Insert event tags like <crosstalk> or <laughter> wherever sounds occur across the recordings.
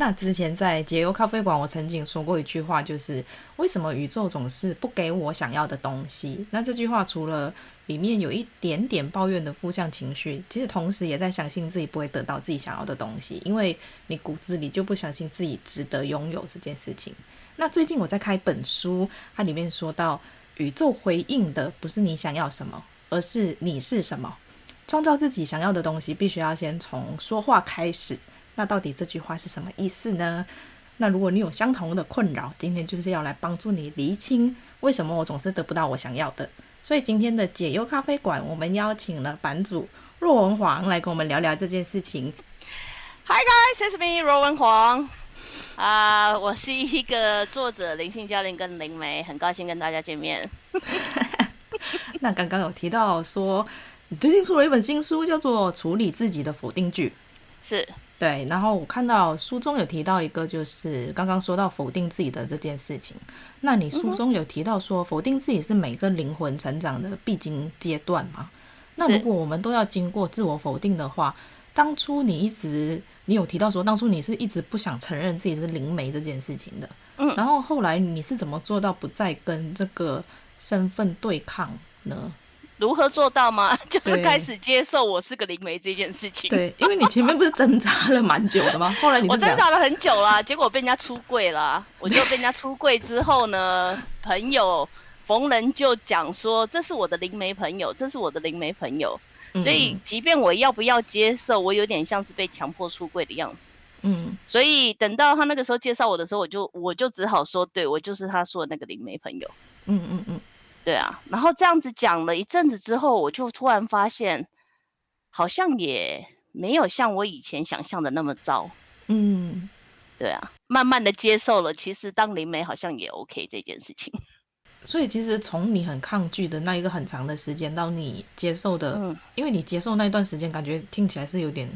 那之前在解忧咖啡馆，我曾经说过一句话，就是为什么宇宙总是不给我想要的东西？那这句话除了里面有一点点抱怨的负向情绪，其实同时也在相信自己不会得到自己想要的东西，因为你骨子里就不相信自己值得拥有这件事情。那最近我在看一本书，它里面说到，宇宙回应的不是你想要什么，而是你是什么。创造自己想要的东西，必须要先从说话开始。那到底这句话是什么意思呢？那如果你有相同的困扰，今天就是要来帮助你厘清为什么我总是得不到我想要的。所以今天的解忧咖啡馆，我们邀请了版主若文黄来跟我们聊聊这件事情。Hi guys，it's me 若文黄啊，uh, 我是一个作者、灵性教练跟灵媒，很高兴跟大家见面。<laughs> 那刚刚有提到说，你最近出了一本新书，叫做《处理自己的否定句》，是。对，然后我看到书中有提到一个，就是刚刚说到否定自己的这件事情。那你书中有提到说，否定自己是每个灵魂成长的必经阶段吗？那如果我们都要经过自我否定的话，当初你一直你有提到说，当初你是一直不想承认自己是灵媒这件事情的。嗯，然后后来你是怎么做到不再跟这个身份对抗呢？如何做到吗？<laughs> 就是开始接受我是个灵媒这件事情。对，因为你前面不是挣扎了蛮久的吗？<laughs> 后来你我挣扎了很久啦，结果被人家出柜了。我就被人家出柜之后呢，朋友逢人就讲说，这是我的灵媒朋友，这是我的灵媒朋友。所以，即便我要不要接受，我有点像是被强迫出柜的样子。嗯，所以等到他那个时候介绍我的时候，我就我就只好说，对，我就是他说的那个灵媒朋友。嗯嗯嗯。对啊，然后这样子讲了一阵子之后，我就突然发现，好像也没有像我以前想象的那么糟。嗯，对啊，慢慢的接受了，其实当灵媒好像也 OK 这件事情。<laughs> 所以其实从你很抗拒的那一个很长的时间，到你接受的，嗯，因为你接受那一段时间，感觉听起来是有点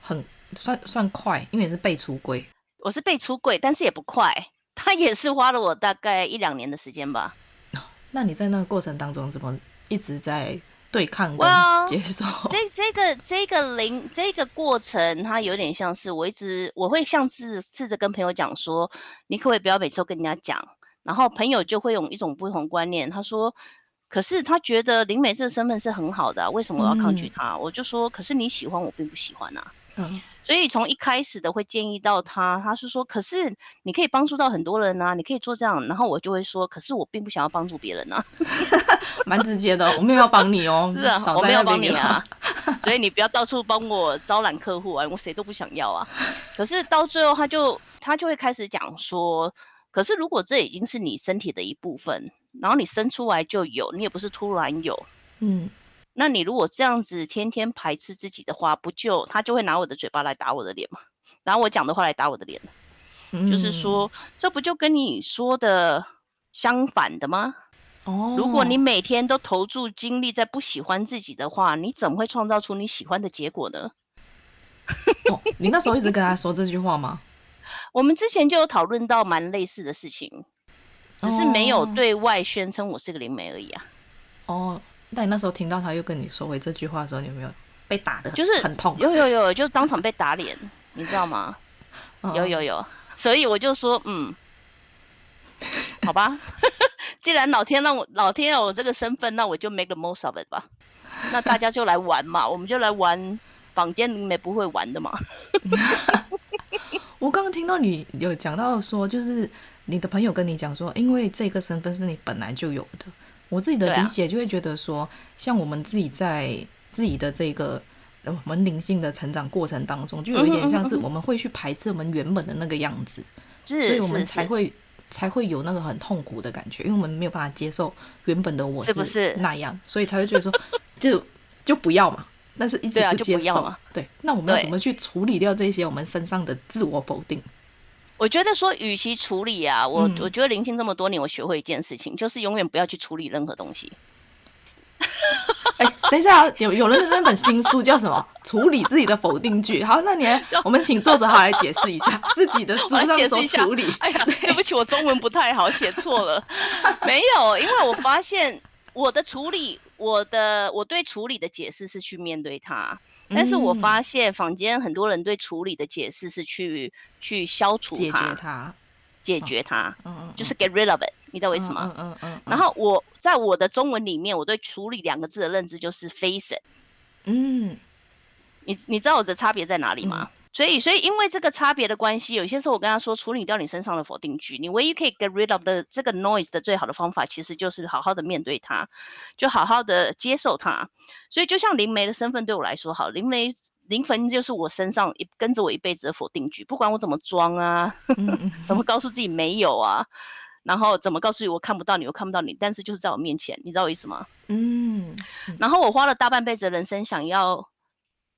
很算算快，因为是被出柜。我是被出柜，但是也不快，他也是花了我大概一两年的时间吧。那你在那个过程当中怎么一直在对抗跟接受？Well, 这这个这个零这个过程，它有点像是我一直我会像是试着跟朋友讲说，你可不可以不要每次都跟人家讲？然后朋友就会用一种不同观念，他说，可是他觉得林美这个身份是很好的啊，为什么我要抗拒他？嗯、我就说，可是你喜欢我并不喜欢啊。嗯。所以从一开始的会建议到他，他是说，可是你可以帮助到很多人啊，你可以做这样，然后我就会说，可是我并不想要帮助别人啊，<laughs> 蛮直接的，我没有要帮你哦，是啊，我没有帮你啊，<laughs> 所以你不要到处帮我招揽客户啊，我谁都不想要啊。可是到最后，他就他就会开始讲说，可是如果这已经是你身体的一部分，然后你生出来就有，你也不是突然有，嗯。那你如果这样子天天排斥自己的话，不就他就会拿我的嘴巴来打我的脸嘛，拿我讲的话来打我的脸，嗯、就是说这不就跟你说的相反的吗？哦，如果你每天都投注精力在不喜欢自己的话，你怎么会创造出你喜欢的结果呢？<laughs> 哦，你那时候一直跟他说这句话吗？<laughs> 我们之前就有讨论到蛮类似的事情，只是没有对外宣称我是个灵媒而已啊。哦。但你那时候听到他又跟你说回这句话的时候，你有没有被打的就是很痛？有有有，就当场被打脸，<laughs> 你知道吗？<laughs> 有有有，所以我就说，嗯，<laughs> 好吧，既然老天让我老天让我这个身份，那我就 make the most of it 吧。那大家就来玩嘛，我们就来玩坊间里面不会玩的嘛。我刚刚听到你有讲到说，就是你的朋友跟你讲说，因为这个身份是你本来就有的。我自己的理解就会觉得说，啊、像我们自己在自己的这个我们灵性的成长过程当中，就有一点像是我们会去排斥我们原本的那个样子，<laughs> 是所以我们才会才会有那个很痛苦的感觉，因为我们没有办法接受原本的我是那样，是是所以才会觉得说就就不要嘛。但是一直不接受。对，那我们要怎么去处理掉这些我们身上的自我否定？我觉得说，与其处理啊，我、嗯我觉得聆听这么多年，我学会一件事情，就是永远不要去处理任何东西。<laughs> 哎、等一下、啊，有有人的那本新书叫什么？处理自己的否定句。好，那你来，<laughs> 我们请作者好来解释一下自己的书上所解释一下处理。哎呀，对不起，我中文不太好，写错了。没有，因为我发现我的处理，我的我对处理的解释是去面对它，但是我发现坊间很多人对处理的解释是去去消除解它，决它，解决它，嗯嗯，就是 get rid of it。你知道为什么？嗯嗯嗯嗯然后我在我的中文里面，我对处理两个字的认知就是 face it。嗯你你知道我的差别在哪里吗？所以所以因为这个差别的关系，有些时候我跟他说，处理掉你身上的否定句，你唯一可以 get rid of 的这个 noise 的最好的方法，其实就是好好的面对它，就好好的接受它。所以就像灵媒的身份对我来说，好，灵媒灵魂就是我身上一跟着我一辈子的否定句，不管我怎么装啊，<laughs> 嗯嗯怎么告诉自己没有啊，然后怎么告诉你我看不到你，我看不到你，但是就是在我面前，你知道我意思吗？嗯然后我花了大半辈子的人生，想要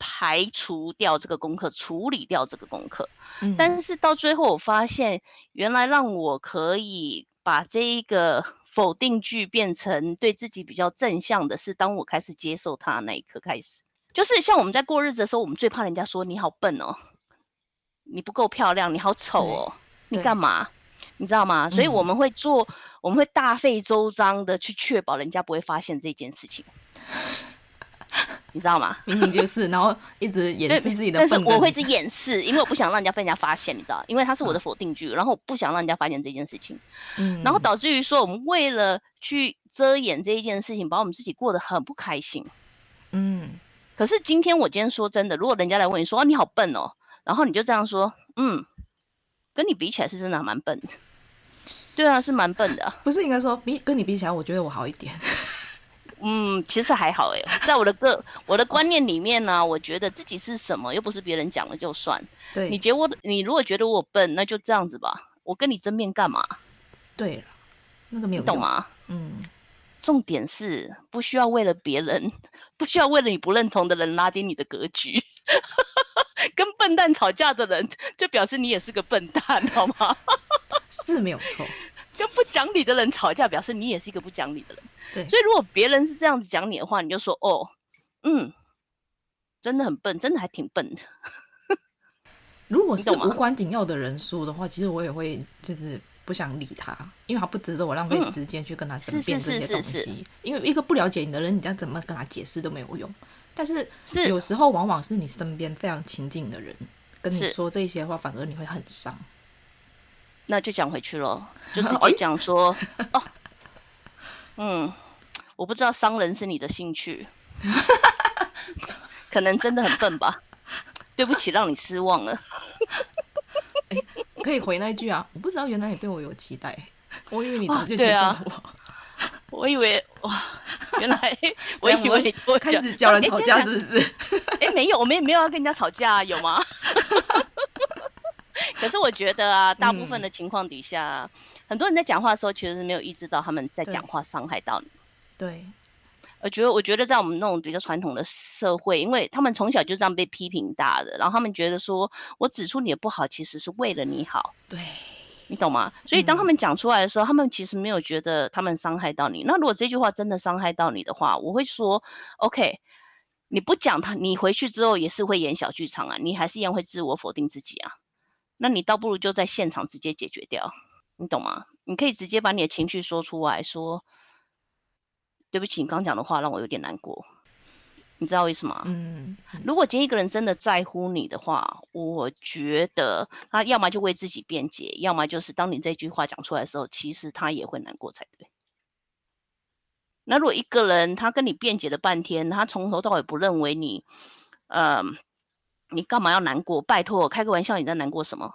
排除掉这个功课，处理掉这个功课。嗯，但是到最后，我发现原来让我可以把这一个否定句变成对自己比较正向的，是当我开始接受它那一刻开始。就是像我们在过日子的时候，我们最怕人家说你好笨哦，你不够漂亮，你好丑哦，你干嘛？你知道吗？所以我们会做，我们会大费周章的去确保人家不会发现这件事情。你知道吗？明明就是，然后一直掩饰自己的但是我会一直掩饰，因为我不想让人家被人家发现，你知道？因为它是我的否定句，然后我不想让人家发现这件事情，嗯，然后导致于说，我们为了去遮掩这一件事情，把我们自己过得很不开心。嗯可是今天我今天说真的，如果人家来问你说、啊、你好笨哦，然后你就这样说，嗯，跟你比起来是真的蛮笨的。对啊，是蛮笨的、啊。不是应该说比跟你比起来，我觉得我好一点。嗯，其实还好哎，<laughs> 在我的个我的观念里面呢、啊，我觉得自己是什么，又不是别人讲了就算。对，你觉得我，你如果觉得我笨，那就这样子吧。我跟你争辩干嘛？对了，那个没有懂吗？嗯，重点是不需要为了别人，<laughs> 不需要为了你不认同的人拉低你的格局。<laughs> 跟笨蛋吵架的人，就表示你也是个笨蛋，好吗？是没有错。跟不讲理的人吵架，表示你也是一个不讲理的人。对，所以如果别人是这样子讲你的话，你就说哦，嗯，真的很笨，真的还挺笨的。<laughs> 如果是无关紧要的人说的话，其实我也会就是不想理他，因为他不值得我浪费时间去跟他争辩这些东是是是是西。因为一个不了解你的人，你再怎么跟他解释都没有用。但是是有时候往往是你身边非常亲近的人跟你说这些话，反而你会很伤。那就讲回去咯，就 <laughs> 直接讲说哦，嗯，我不知道商人是你的兴趣，可能真的很笨吧。<laughs> 对不起，让你失望了。<laughs> 可以回那一句啊！我不知道原来你对我有期待，我以为你早就对接受啊我。我以为哇，原来我以为你我开始教人吵架是不是？哎、欸，没有，我们也没有要跟人家吵架、啊，有吗？<laughs> 可是我觉得啊，大部分的情况底下，嗯、很多人在讲话的时候，其实是没有意识到他们在讲话伤害到你。对，我觉得，我觉得在我们那种比较传统的社会，因为他们从小就这样被批评大的，然后他们觉得说我指出你的不好，其实是为了你好。对，你懂吗？所以当他们讲出来的时候，嗯、他们其实没有觉得他们伤害到你。那如果这句话真的伤害到你的话，我会说，OK，你不讲他，你回去之后也是会演小剧场啊，你还是一样会自我否定自己啊。那你倒不如就在现场直接解决掉，你懂吗？你可以直接把你的情绪说出来说，对不起，你刚讲的话让我有点难过，你知道为什么？嗯，嗯如果今天一个人真的在乎你的话，我觉得他要么就为自己辩解，要么就是当你这句话讲出来的时候，其实他也会难过才对。那如果一个人他跟你辩解了半天，他从头到尾不认为你，嗯。你干嘛要难过？拜托，开个玩笑，你在难过什么？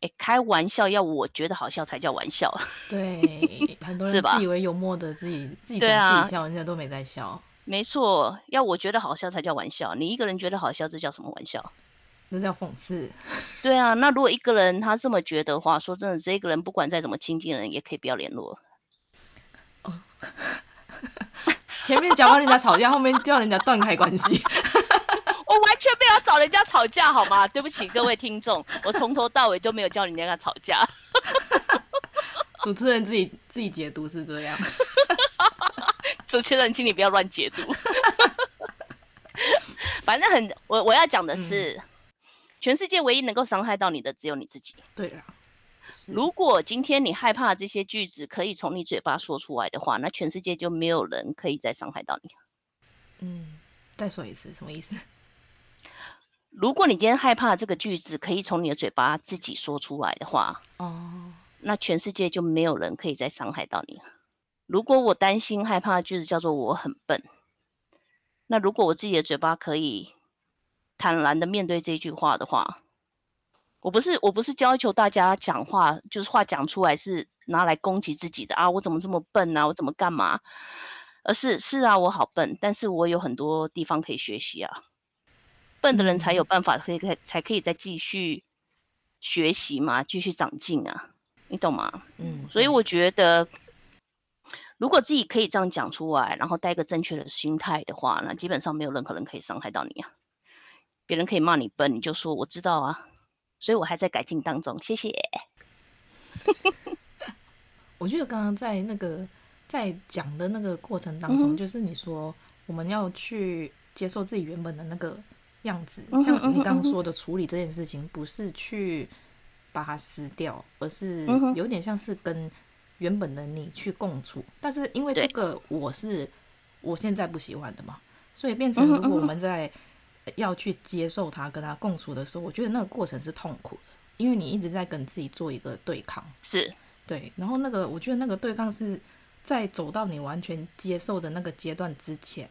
哎，开玩笑要我觉得好笑才叫玩笑。对，<laughs> 很多人自以为幽默的自己自己讲自己笑，人家都没在笑。没错，要我觉得好笑才叫玩笑。你一个人觉得好笑，这叫什么玩笑？那叫讽刺。<laughs> 对啊，那如果一个人他这么觉得的话，说真的，这个人不管再怎么亲近的人，也可以不要联络。哦，<laughs> 前面讲完人家吵架，后面叫人家断开关系。我完全没有找人家吵架，好吗？<laughs> 对不起各位听众，我从头到尾就没有叫人家吵架。<laughs> 主持人自己自己解读是这样。<laughs> 主持人，请你不要乱解读。反正很，我我要讲的是，嗯、全世界唯一能够伤害到你的只有你自己。对啊。如果今天你害怕这些句子可以从你嘴巴说出来的话，那全世界就没有人可以再伤害到你。嗯，再说一次，什么意思？如果你今天害怕这个句子可以从你的嘴巴自己说出来的话，哦，那全世界就没有人可以再伤害到你。如果我担心害怕的句子叫做我很笨，那如果我自己的嘴巴可以坦然的面对这句话的话，我不是我不是要求大家讲话，就是话讲出来是拿来攻击自己的啊！我怎么这么笨啊？我怎么干嘛？而是是啊，我好笨，但是我有很多地方可以学习啊。笨的人才有办法可以才才可以再继续学习嘛，继续长进啊，你懂吗？嗯，所以我觉得，如果自己可以这样讲出来，然后带个正确的心态的话，那基本上没有任何人可以伤害到你啊。别人可以骂你笨，你就说我知道啊。所以我还在改进当中，谢谢。<laughs> 我觉得刚刚在那个在讲的那个过程当中，嗯、就是你说我们要去接受自己原本的那个样子，嗯、像你刚刚说的处理这件事情，不是去把它撕掉，而是有点像是跟原本的你去共处。但是因为这个我是我现在不喜欢的嘛，所以变成如果我们在。要去接受他，跟他共处的时候，我觉得那个过程是痛苦的，因为你一直在跟自己做一个对抗，是对。然后那个，我觉得那个对抗是在走到你完全接受的那个阶段之前，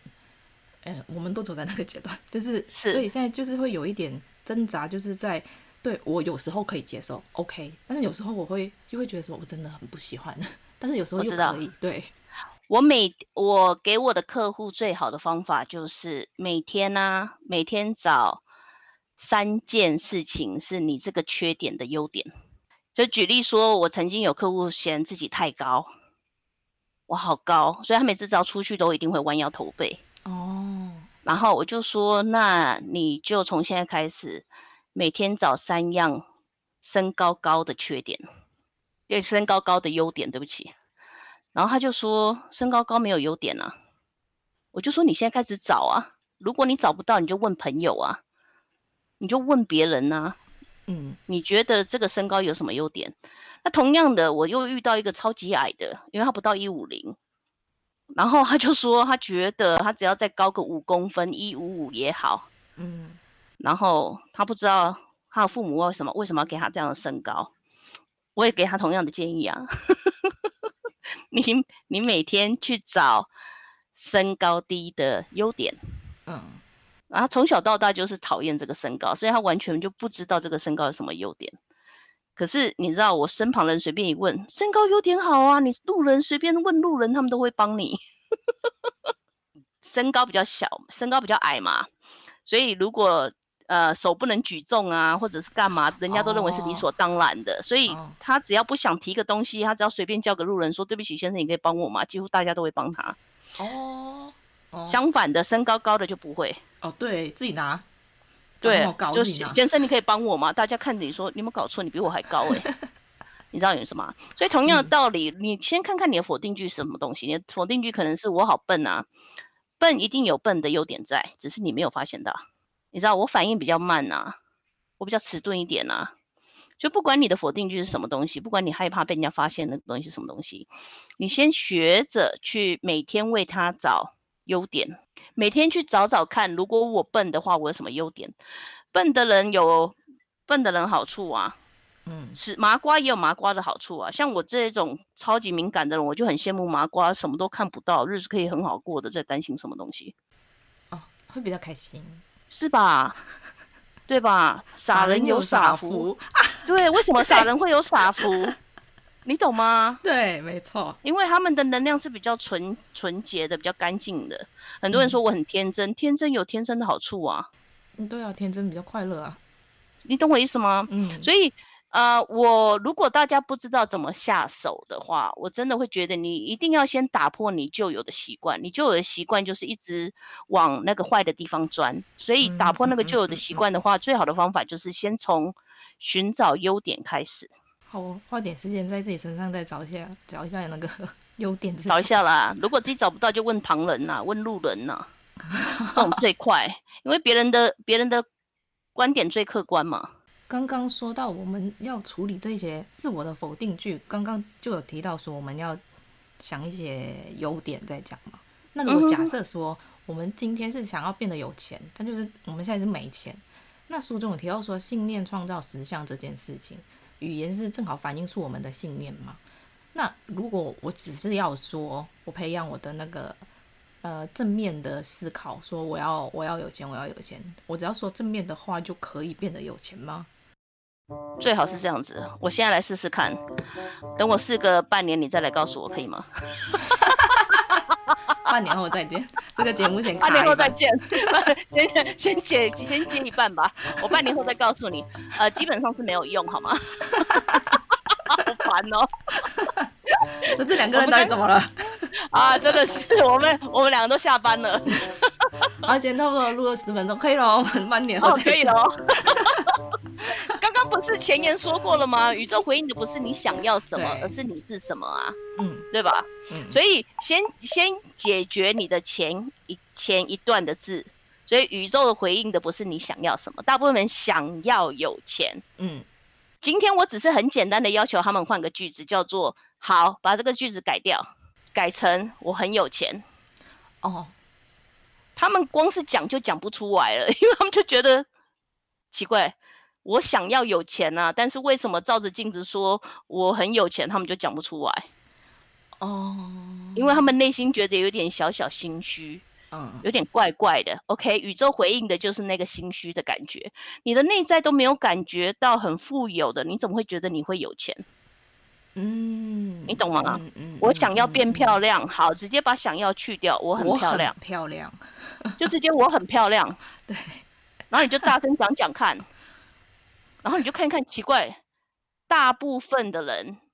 呃，我们都走在那个阶段，<laughs> 就是，是，所以现在就是会有一点挣扎，就是在对我有时候可以接受，OK，但是有时候我会就会觉得说我真的很不喜欢，<laughs> 但是有时候又可以，对。我每我给我的客户最好的方法就是每天呢、啊，每天找三件事情是你这个缺点的优点。就举例说，我曾经有客户嫌自己太高，我好高，所以他每次只要出去都一定会弯腰驼背。哦，然后我就说，那你就从现在开始，每天找三样身高高的缺点，对，身高高的优点，对不起。然后他就说，身高高没有优点啊，我就说你现在开始找啊，如果你找不到，你就问朋友啊，你就问别人呐、啊，嗯，你觉得这个身高有什么优点？那同样的，我又遇到一个超级矮的，因为他不到一五零，然后他就说他觉得他只要再高个五公分，一五五也好，嗯，然后他不知道他的父母为什么为什么要给他这样的身高，我也给他同样的建议啊。<laughs> 你你每天去找身高低的优点，嗯，然后从小到大就是讨厌这个身高，所以他完全就不知道这个身高有什么优点。可是你知道，我身旁人随便一问，身高优点好啊，你路人随便问路人，他们都会帮你。身高比较小，身高比较矮嘛，所以如果。呃，手不能举重啊，或者是干嘛，人家都认为是理所当然的。Oh. 所以他只要不想提个东西，他只要随便叫个路人说：“对不起，先生，你可以帮我吗？”几乎大家都会帮他。哦、oh. oh. 相反的，身高高的就不会。哦、oh,，对自己拿。对，就是先生，你可以帮我吗？大家看着你说：“你有没有搞错？你比我还高哎、欸。<laughs> ”你知道有什么？所以同样的道理，嗯、你先看看你的否定句是什么东西。你的否定句可能是我好笨啊，笨一定有笨的优点在，只是你没有发现到。你知道我反应比较慢呐、啊，我比较迟钝一点呐、啊。就不管你的否定句是什么东西，不管你害怕被人家发现那个东西是什么东西，你先学着去每天为他找优点，每天去找找看，如果我笨的话，我有什么优点？笨的人有笨的人好处啊，嗯，是麻瓜也有麻瓜的好处啊。像我这种超级敏感的人，我就很羡慕麻瓜，什么都看不到，日子可以很好过的，在担心什么东西？哦，会比较开心。是吧？对吧？<laughs> 傻人有傻福，对，为什么傻人会有傻福？<laughs> 你懂吗？对，没错，因为他们的能量是比较纯纯洁的，比较干净的。很多人说我很天真，嗯，天真有天真的好处啊。嗯，对啊，天真比较快乐啊。你懂我意思吗？嗯，所以呃，我如果大家不知道怎么下手的话，我真的会觉得你一定要先打破你旧有的习惯。你旧有的习惯就是一直往那个坏的地方钻，所以打破那个旧有的习惯的话，最好的方法就是先从寻找优点开始。好，花点时间在自己身上再找一下，找一下那个 <laughs> 优点。找一下啦，如果自己找不到，就问旁人呐，问路人呐，这种最快，因为别人的别人的观点最客观嘛。刚刚说到我们要处理这些自我的否定句，刚刚就有提到说我们要想一些优点再讲嘛。那如果假设说我们今天是想要变得有钱，但就是我们现在是没钱，那书中有提到说信念创造实相这件事情，语言是正好反映出我们的信念嘛。那如果我只是要说我培养我的那个呃正面的思考，说我要我要有钱，我要有钱，我只要说正面的话就可以变得有钱吗？最好是这样子，我现在来试试看，等我试个半年，你再来告诉我，可以吗？<laughs> 半年后再见，<laughs> 这个节目先。半年后再见，<laughs> 先先先解先解一半吧，我半年后再告诉你，呃，基本上是没有用，好吗？<laughs> 好烦哦，这这两个人到底怎么了？啊，真的是我们我们两个都下班了，而且差不多录了十分钟，可以了，我们半年后再见。可以了。不是前言说过了吗？宇宙回应的不是你想要什么，而是你是什么啊？嗯，对吧？嗯，所以先先解决你的前一前一段的字。所以宇宙的回应的不是你想要什么，大部分人想要有钱。嗯，今天我只是很简单的要求他们换个句子，叫做“好”，把这个句子改掉，改成“我很有钱”。哦，他们光是讲就讲不出来了，<laughs> 因为他们就觉得奇怪。我想要有钱啊，但是为什么照着镜子说我很有钱，他们就讲不出来？哦，因为他们内心觉得有点小小心虚，嗯，有点怪怪的。OK，宇宙回应的就是那个心虚的感觉。你的内在都没有感觉到很富有的，你怎么会觉得你会有钱？嗯，你懂吗？嗯嗯，我想要变漂亮，好，直接把想要去掉，我很漂亮，漂亮，就直接我很漂亮，<laughs> 对，然后你就大声讲讲看。然后你就看看，奇怪，大部分的人都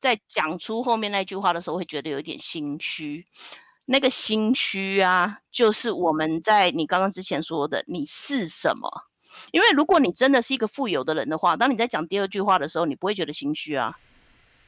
在讲出后面那句话的时候，会觉得有点心虚。那个心虚啊，就是我们在你刚刚之前说的，你是什么？因为如果你真的是一个富有的人的话，当你在讲第二句话的时候，你不会觉得心虚啊，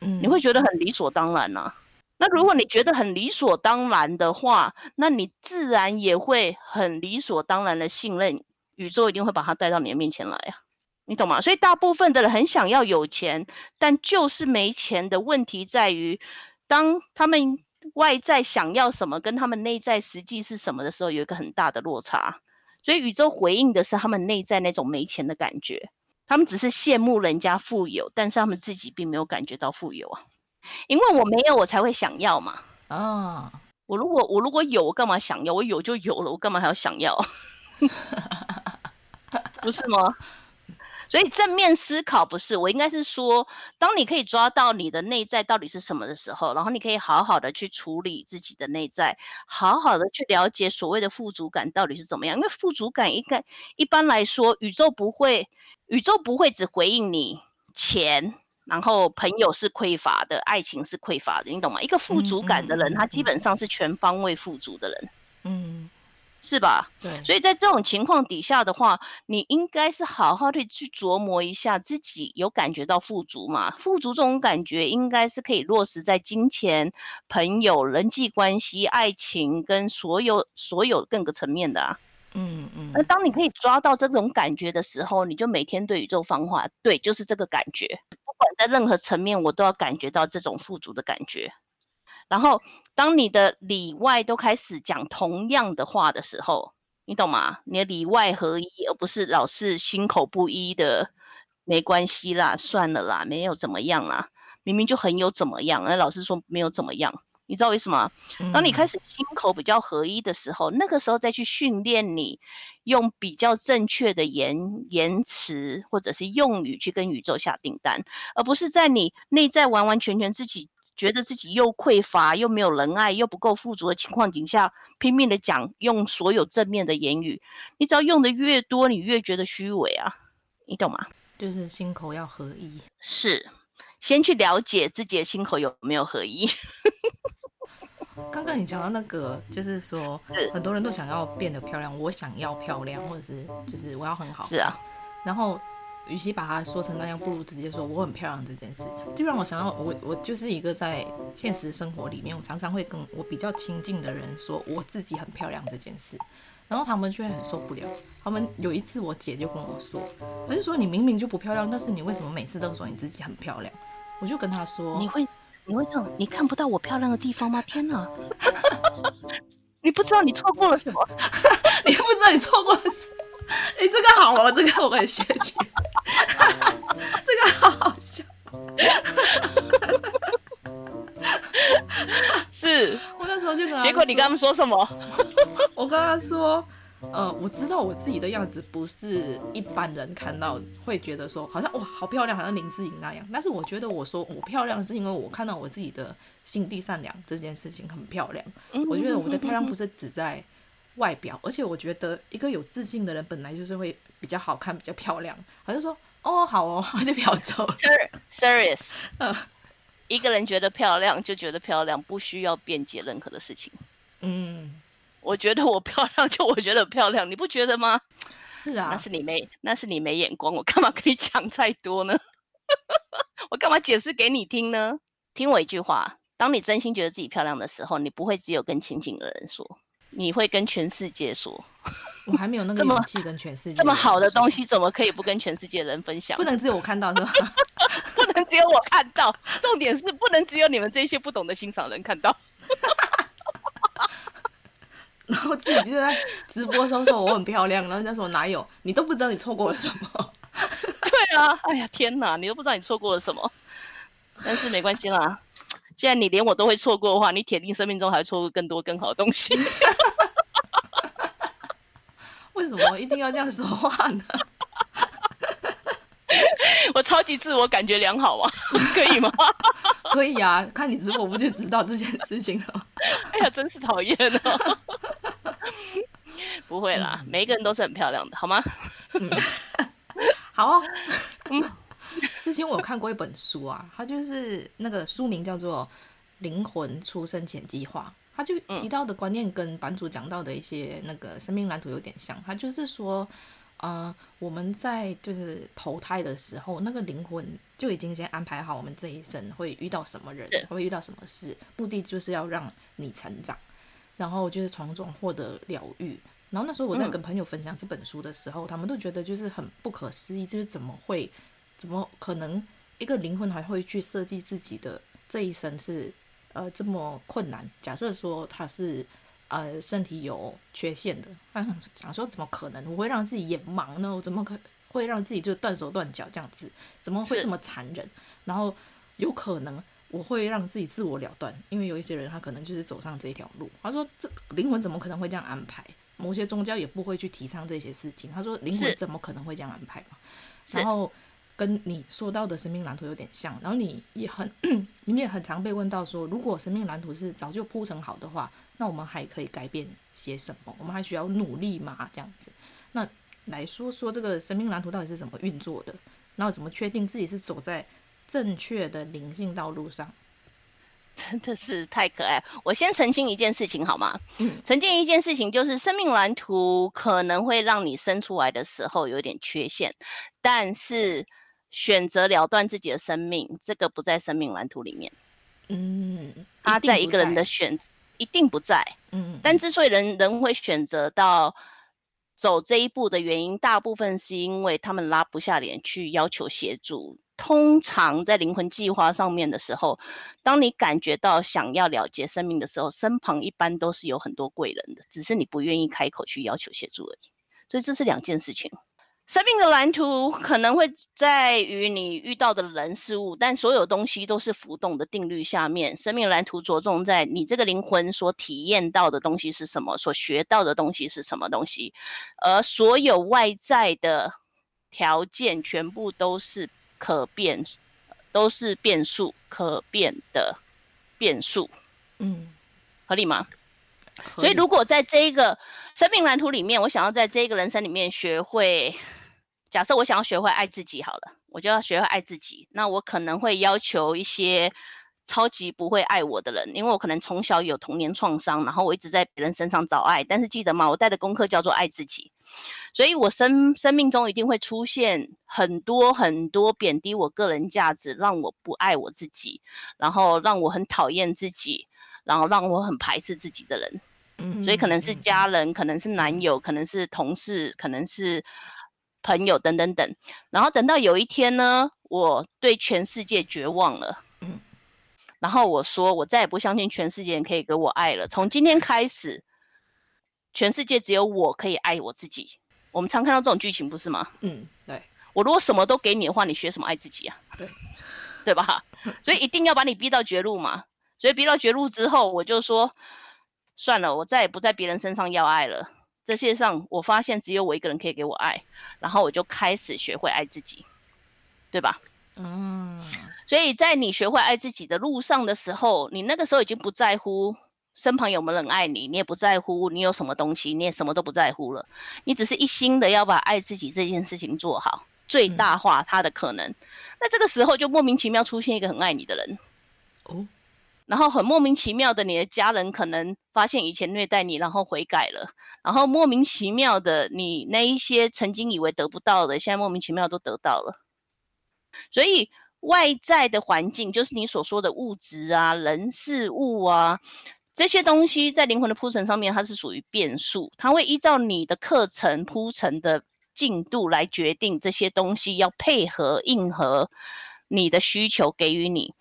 嗯，你会觉得很理所当然啊。那如果你觉得很理所当然的话，那你自然也会很理所当然的信任宇宙，一定会把它带到你的面前来啊。你懂吗？所以大部分的人很想要有钱，但就是没钱的问题在于，当他们外在想要什么，跟他们内在实际是什么的时候，有一个很大的落差。所以宇宙回应的是他们内在那种没钱的感觉，他们只是羡慕人家富有，但是他们自己并没有感觉到富有啊。因为我没有，我才会想要嘛。啊，我如果我如果有，我干嘛想要？我有就有了，我干嘛还要想要？<laughs> <laughs> 不是吗？所以正面思考不是，我应该是说，当你可以抓到你的内在到底是什么的时候，然后你可以好好的去处理自己的内在，好好的去了解所谓的富足感到底是怎么样。因为富足感应该一般来说，宇宙不会，宇宙不会只回应你钱，然后朋友是匮乏的，爱情是匮乏的，你懂吗？一个富足感的人，他基本上是全方位富足的人。嗯。是吧？对，所以在这种情况底下的话，你应该是好好的去琢磨一下自己有感觉到富足嘛？富足这种感觉应该是可以落实在金钱、朋友、人际关系、爱情跟所有所有各个层面的啊。嗯嗯。那当你可以抓到这种感觉的时候，你就每天对宇宙放话，对，就是这个感觉，不管在任何层面，我都要感觉到这种富足的感觉。然后，当你的里外都开始讲同样的话的时候，你懂吗？你的里外合一，而不是老是心口不一的，没关系啦，算了啦，没有怎么样啦，明明就很有怎么样，那老是说没有怎么样，你知道为什么？当你开始心口比较合一的时候，嗯、那个时候再去训练你用比较正确的言言辞或者是用语去跟宇宙下订单，而不是在你内在完完全全自己。觉得自己又匮乏又没有人爱又不够富足的情况底下，拼命的讲用所有正面的言语，你只要用的越多，你越觉得虚伪啊，你懂吗？就是心口要合一，是先去了解自己的心口有没有合一。<laughs> 刚刚你讲到那个，就是说很多人都想要变得漂亮，我想要漂亮，或者是就是我要很好，是啊。然后，与其把它说成那样，不如直接说我很漂亮这件事情，就让我想到我我就是一个在现实生活里面，我常常会跟我比较亲近的人说我自己很漂亮这件事，然后他们却很受不了。他们有一次我姐就跟我说，我就说你明明就不漂亮，但是你为什么每次都说你自己很漂亮？我就跟她说，你会。你会这样？你看不到我漂亮的地方吗？天哪！<laughs> 你不知道你错过了什么？<laughs> 你不知道你错过了什么？哎、欸，这个好哦，这个我很学姐，<laughs> 这个好好笑。<laughs> 是我那时候就结果你跟他们说什么？<laughs> 我跟他说。呃，我知道我自己的样子不是一般人看到会觉得说好像哇好漂亮，好像林志颖那样。但是我觉得我说我漂亮是因为我看到我自己的心地善良这件事情很漂亮。我觉得我的漂亮不是只在外表，而且我觉得一个有自信的人本来就是会比较好看，比较漂亮。好像说哦好哦，<laughs> 就飘走。<laughs> Serious，<laughs> 嗯，一个人觉得漂亮就觉得漂亮，不需要辩解任何的事情。嗯。我觉得我漂亮，就我觉得漂亮，你不觉得吗？是啊，那是你没，那是你没眼光。我干嘛跟你讲再多呢？我干嘛解释给你听呢？听我一句话，当你真心觉得自己漂亮的时候，你不会只有跟亲近的人说，你会跟全世界说。我还没有那个勇气跟全世界这么好的东西，怎么可以不跟全世界人分享？不能只有我看到是吧？<laughs> 不能只有我看到，重点是不能只有你们这些不懂得欣赏的人看到。<laughs> 然后自己就在直播的时候说我很漂亮，然后人家说哪有，你都不知道你错过了什么。<laughs> 对啊，哎呀天哪，你都不知道你错过了什么。但是没关系啦，既然你连我都会错过的话，你铁定生命中还会错过更多更好的东西。<laughs> 为什么一定要这样说话呢？<laughs> 我超级自我感觉良好啊，可以吗？<laughs> 可以啊，看你直播不就知道这件事情了。哎呀，真是讨厌哦。不会啦，嗯、每一个人都是很漂亮的，好吗？嗯、好哦。嗯，之前我有看过一本书啊，它就是那个书名叫做《灵魂出生前计划》，它就提到的观念跟版主讲到的一些那个生命蓝图有点像。它就是说，呃，我们在就是投胎的时候，那个灵魂就已经先安排好我们这一生会遇到什么人，会遇到什么事，目的就是要让你成长，然后就是从中获得疗愈。然后那时候我在跟朋友分享这本书的时候，嗯、他们都觉得就是很不可思议，就是怎么会，怎么可能一个灵魂还会去设计自己的这一生是呃这么困难？假设说他是呃身体有缺陷的，他想说怎么可能我会让自己眼盲呢？我怎么可会让自己就断手断脚这样子？怎么会这么残忍？然后有可能我会让自己自我了断，因为有一些人他可能就是走上这条路。他说这灵魂怎么可能会这样安排？某些宗教也不会去提倡这些事情。他说：“灵魂怎么可能会这样安排嘛？”然后跟你说到的生命蓝图有点像。然后你也很，<clears throat> 你也很常被问到说：“如果生命蓝图是早就铺成好的话，那我们还可以改变些什么？我们还需要努力吗？”这样子，那来说说这个生命蓝图到底是怎么运作的？然后怎么确定自己是走在正确的灵性道路上？<laughs> 真的是太可爱！我先澄清一件事情好吗？嗯，澄清一件事情就是生命蓝图可能会让你生出来的时候有点缺陷，但是选择了断自己的生命，这个不在生命蓝图里面。嗯，他在一个人的选一定不在。嗯，但之所以人人会选择到走这一步的原因，大部分是因为他们拉不下脸去要求协助。通常在灵魂计划上面的时候，当你感觉到想要了结生命的时候，身旁一般都是有很多贵人的，只是你不愿意开口去要求协助而已。所以这是两件事情。生命的蓝图可能会在于你遇到的人事物，但所有东西都是浮动的定律下面。生命蓝图着重在你这个灵魂所体验到的东西是什么，所学到的东西是什么东西，而所有外在的条件全部都是。可变，都是变数，可变的变数，嗯，合理吗？所以，如果在这一个生命蓝图里面，我想要在这一个人生里面学会假设我想要学会爱自己，好了，我就要学会爱自己。那我可能会要求一些超级不会爱我的人，因为我可能从小有童年创伤，然后我一直在别人身上找爱。但是记得吗？我带的功课叫做爱自己，所以我生生命中一定会出现很多很多贬低我个人价值，让我不爱我自己，然后让我很讨厌自己，然后让我很排斥自己的人。嗯，所以可能是家人，可能是男友，可能是同事，可能是。朋友等等等，然后等到有一天呢，我对全世界绝望了，嗯，然后我说我再也不相信全世界人可以给我爱了。从今天开始，全世界只有我可以爱我自己。我们常看到这种剧情，不是吗？嗯，对。我如果什么都给你的话，你学什么爱自己啊？对，对吧？<laughs> 所以一定要把你逼到绝路嘛。所以逼到绝路之后，我就说算了，我再也不在别人身上要爱了。这世界上，我发现只有我一个人可以给我爱，然后我就开始学会爱自己，对吧？嗯，所以在你学会爱自己的路上的时候，你那个时候已经不在乎身旁有没有人爱你，你也不在乎你有什么东西，你也什么都不在乎了，你只是一心的要把爱自己这件事情做好，最大化它的可能。嗯，那这个时候就莫名其妙出现一个很爱你的人，哦。然后很莫名其妙的，你的家人可能发现以前虐待你，然后悔改了。然后莫名其妙的，你那一些曾经以为得不到的，现在莫名其妙都得到了。所以外在的环境，就是你所说的物质啊、人事物啊这些东西，在灵魂的铺陈上面，它是属于变数，它会依照你的课程铺陈的进度来决定这些东西要配合应和你的需求给予你。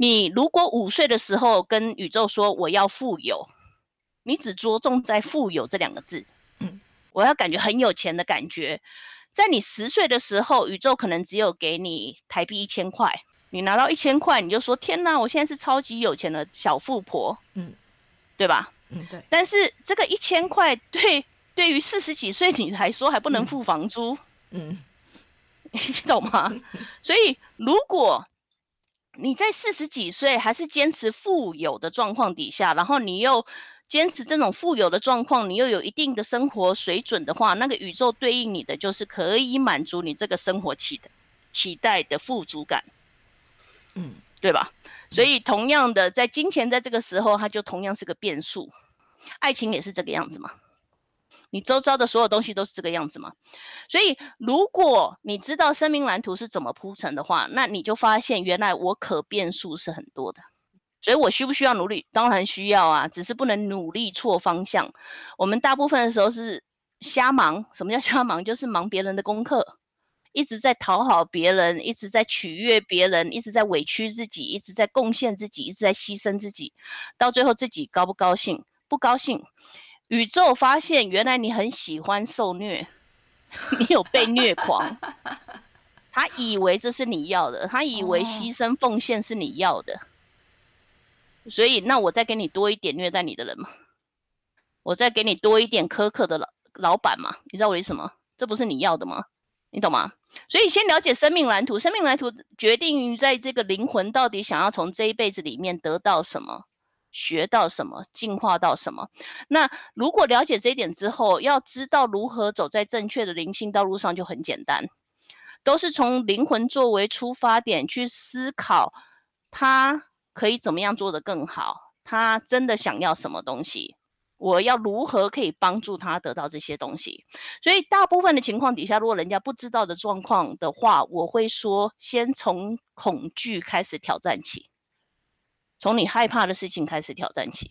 你如果五岁的时候跟宇宙说我要富有，你只着重在富有这两个字，嗯，我要感觉很有钱的感觉。在你十岁的时候，宇宙可能只有给你台币一千块，你拿到一千块，你就说天哪，我现在是超级有钱的小富婆，嗯，对吧？嗯，对。但是这个一千块对对于四十几岁你来说还不能付房租，嗯，<laughs> 你懂吗？所以如果你在四十几岁还是坚持富有的状况底下，然后你又坚持这种富有的状况，你又有一定的生活水准的话，那个宇宙对应你的就是可以满足你这个生活期的期待的富足感，嗯，对吧？所以同样的，在金钱在这个时候，它就同样是个变数，爱情也是这个样子嘛。你周遭的所有东西都是这个样子吗？所以，如果你知道生命蓝图是怎么铺成的话，那你就发现原来我可变数是很多的。所以我需不需要努力？当然需要啊，只是不能努力错方向。我们大部分的时候是瞎忙。什么叫瞎忙？就是忙别人的功课，一直在讨好别人，一直在取悦别人，一直在委屈自己，一直在贡献自己，一直在牺牲自己，到最后自己高不高兴？不高兴。宇宙发现，原来你很喜欢受虐，<laughs> 你有被虐狂。他以为这是你要的，他以为牺牲奉献是你要的，所以那我再给你多一点虐待你的人嘛，我再给你多一点苛刻的老老板嘛，你知道我意思吗？这不是你要的吗？你懂吗？所以先了解生命蓝图，生命蓝图决定于在这个灵魂到底想要从这一辈子里面得到什么。学到什么，进化到什么？那如果了解这一点之后，要知道如何走在正确的灵性道路上，就很简单，都是从灵魂作为出发点去思考，他可以怎么样做得更好？他真的想要什么东西？我要如何可以帮助他得到这些东西？所以大部分的情况底下，如果人家不知道的状况的话，我会说，先从恐惧开始挑战起。从你害怕的事情开始挑战起，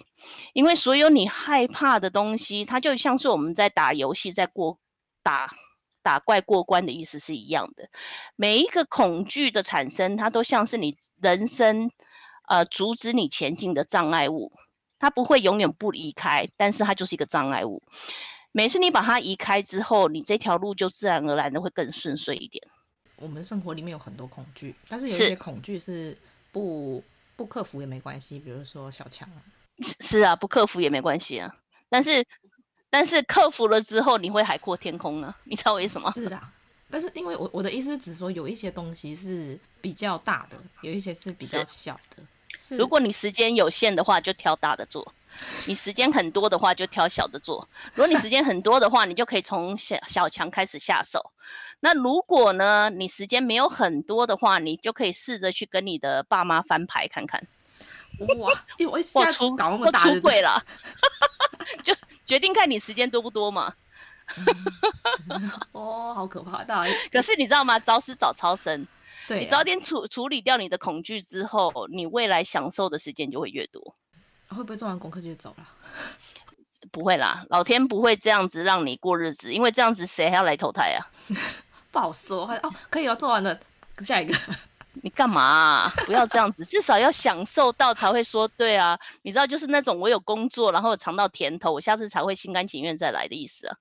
因为所有你害怕的东西，它就像是我们在打游戏，在过打打怪过关的意思是一样的。每一个恐惧的产生，它都像是你人生呃阻止你前进的障碍物，它不会永远不离开，但是它就是一个障碍物。每次你把它移开之后，你这条路就自然而然的会更顺遂一点。我们生活里面有很多恐惧，但是有一些恐惧是不。不克服也没关系，比如说小强啊，是啊，不克服也没关系啊。但是，但是克服了之后，你会海阔天空啊？你知道为什么？是啊，但是因为我我的意思是只说，有一些东西是比较大的，有一些是比较小的。是，如果你时间有限的话，就挑大的做。你时间很多的话，就挑小的做；如果你时间很多的话，你就可以从小小强开始下手。那如果呢，你时间没有很多的话，你就可以试着去跟你的爸妈翻牌看看。哇，我下出搞那么大出柜了，<laughs> 就决定看你时间多不多嘛。嗯、哦，好可怕！大可是你知道吗？早死早超生。对、啊，你早点处处理掉你的恐惧之后，你未来享受的时间就会越多。会不会做完功课就走了？<laughs> 不会啦，老天不会这样子让你过日子，因为这样子谁还要来投胎啊？<laughs> 不好说。哦，可以哦，做完了，下一个。<laughs> 你干嘛啊？不要这样子，至少要享受到才会说对啊。你知道，就是那种我有工作，然后尝到甜头，我下次才会心甘情愿再来的意思啊，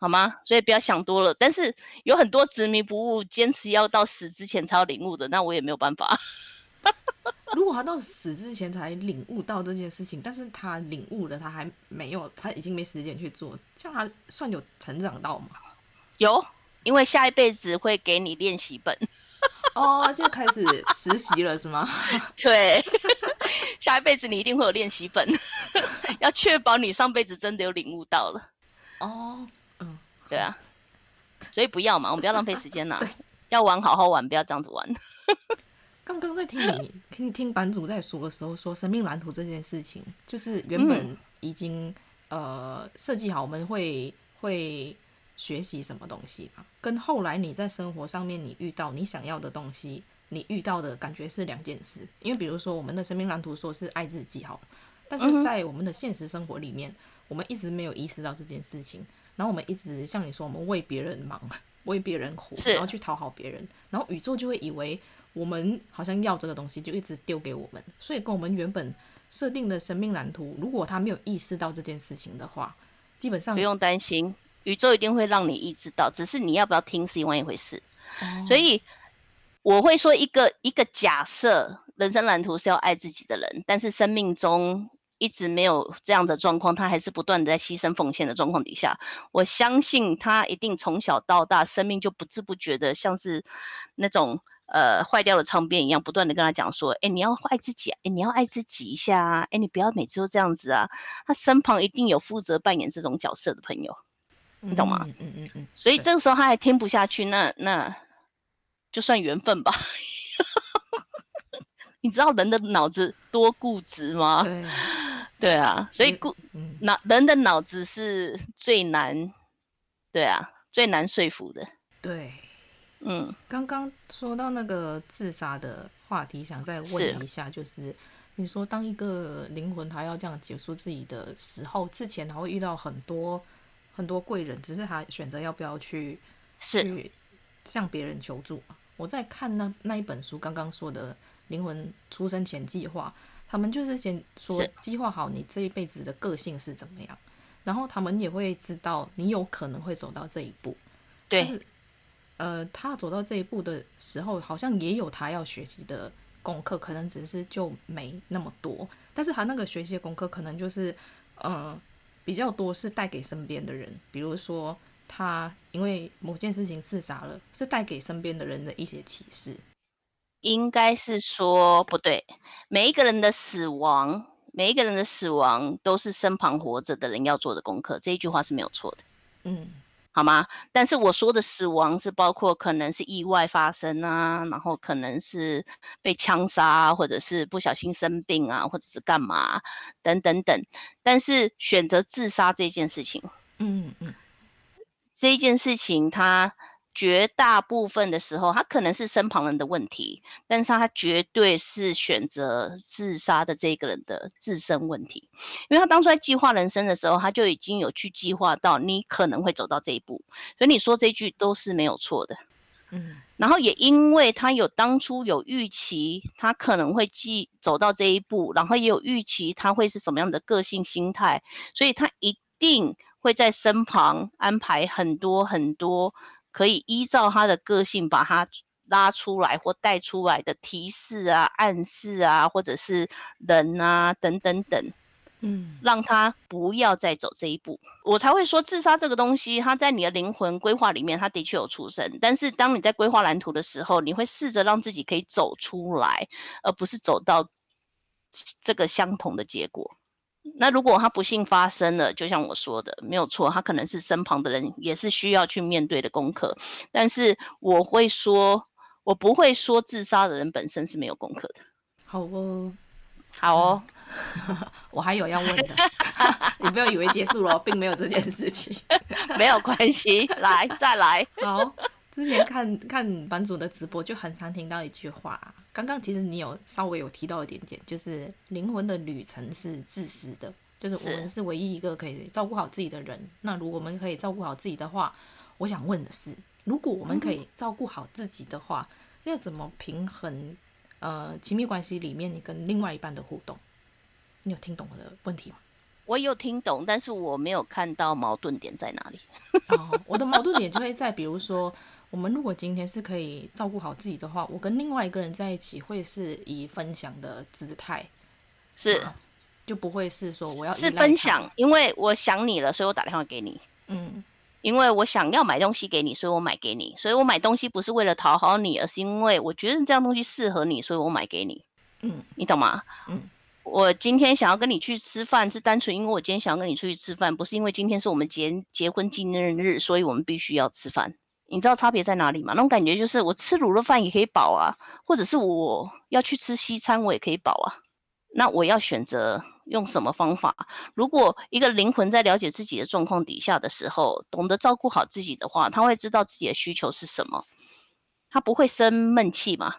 好吗？所以不要想多了。但是有很多执迷不悟，坚持要到死之前才要领悟的，那我也没有办法。如果他到死之前才领悟到这件事情，但是他领悟了，他还没有，他已经没时间去做，这样他算有成长到吗？有，因为下一辈子会给你练习本。<laughs> 哦，就开始实习了是吗？<laughs> 对，<laughs> 下一辈子你一定会有练习本，要确保你上辈子真的有领悟到了。哦，嗯，对啊，所以不要嘛，我们不要浪费时间呐。要玩好好玩，不要这样子玩。刚刚在听你听听版主在说的时候，说生命蓝图这件事情，就是原本已经、嗯、呃设计好，我们会会。学习什么东西嘛？跟后来你在生活上面你遇到你想要的东西，你遇到的感觉是两件事。因为比如说我们的生命蓝图说是爱自己好，但是在我们的现实生活里面，我们一直没有意识到这件事情。然后我们一直像你说，我们为别人忙，<laughs> 为别人活，然后去讨好别人，然后宇宙就会以为我们好像要这个东西，就一直丢给我们。所以跟我们原本设定的生命蓝图，如果他没有意识到这件事情的话，基本上不用担心。宇宙一定会让你意识到，只是你要不要听是另外一回事。Oh. 所以我会说一个一个假设，人生蓝图是要爱自己的人，但是生命中一直没有这样的状况，他还是不断的在牺牲奉献的状况底下，我相信他一定从小到大，生命就不知不觉的像是那种呃坏掉的唱片一样，不断的跟他讲说：“哎，你要爱自己，哎，你要爱自己一下啊，哎，你不要每次都这样子啊。”他身旁一定有负责扮演这种角色的朋友。你懂吗？嗯嗯嗯嗯。所以这个时候他还听不下去，那那就算缘分吧。<laughs> 你知道人的脑子多固执吗？对，<laughs> 对啊，所以固脑人的脑子是最难，对啊，最难说服的。对，嗯，刚刚说到那个自杀的话题，想再问一下，就是你说当一个灵魂他要这样结束自己的时候，之前他会遇到很多。很多贵人，只是他选择要不要去去向别人求助。我在看那那一本书，刚刚说的灵魂出生前计划，他们就是先说计划好你这一辈子的个性是怎么样，然后他们也会知道你有可能会走到这一步。对，但是呃，他走到这一步的时候，好像也有他要学习的功课，可能只是就没那么多。但是他那个学习的功课，可能就是嗯。呃比较多是带给身边的人，比如说他因为某件事情自杀了，是带给身边的人的一些启示。应该是说不对，每一个人的死亡，每一个人的死亡都是身旁活着的人要做的功课，这一句话是没有错的。嗯。好吗？但是我说的死亡是包括可能是意外发生啊，然后可能是被枪杀，或者是不小心生病啊，或者是干嘛等等等。但是选择自杀这件事情，嗯嗯，这一件事情它。绝大部分的时候，他可能是身旁人的问题，但是他绝对是选择自杀的这个人的自身问题，因为他当初在计划人生的时候，他就已经有去计划到你可能会走到这一步，所以你说这句都是没有错的。嗯，然后也因为他有当初有预期，他可能会继走到这一步，然后也有预期他会是什么样的个性心态，所以他一定会在身旁安排很多很多。可以依照他的个性把他拉出来或带出来的提示啊、暗示啊，或者是人啊等等等，嗯，让他不要再走这一步，我才会说自杀这个东西，它在你的灵魂规划里面，它的确有出生。但是当你在规划蓝图的时候，你会试着让自己可以走出来，而不是走到这个相同的结果。那如果他不幸发生了，就像我说的，没有错，他可能是身旁的人也是需要去面对的功课。但是我会说，我不会说自杀的人本身是没有功课的。好哦，好哦，<laughs> 我还有要问的，<laughs> 你不要以为结束了，并没有这件事情，<laughs> 没有关系，来再来。好，之前看 <laughs> 看版主的直播，就很常听到一句话。刚刚其实你有稍微有提到一点点，就是灵魂的旅程是自私的，就是我们是唯一一个可以照顾好自己的人。那如果我们可以照顾好自己的话，我想问的是，如果我们可以照顾好自己的话，要怎么平衡？呃，亲密关系里面你跟另外一半的互动，你有听懂我的问题吗？我有听懂，但是我没有看到矛盾点在哪里。哦，我的矛盾点就会在，比如说。我们如果今天是可以照顾好自己的话，我跟另外一个人在一起会是以分享的姿态，是、啊，就不会是说我要是分享，因为我想你了，所以我打电话给你，嗯，因为我想要买东西给你，所以我买给你，所以我买东西不是为了讨好你，而是因为我觉得这样东西适合你，所以我买给你，嗯，你懂吗？嗯，我今天想要跟你去吃饭，是单纯因为我今天想要跟你出去吃饭，不是因为今天是我们结结婚纪念日，所以我们必须要吃饭。你知道差别在哪里吗？那种感觉就是我吃卤肉饭也可以饱啊，或者是我要去吃西餐，我也可以饱啊。那我要选择用什么方法？如果一个灵魂在了解自己的状况底下的时候，懂得照顾好自己的话，他会知道自己的需求是什么，他不会生闷气吗？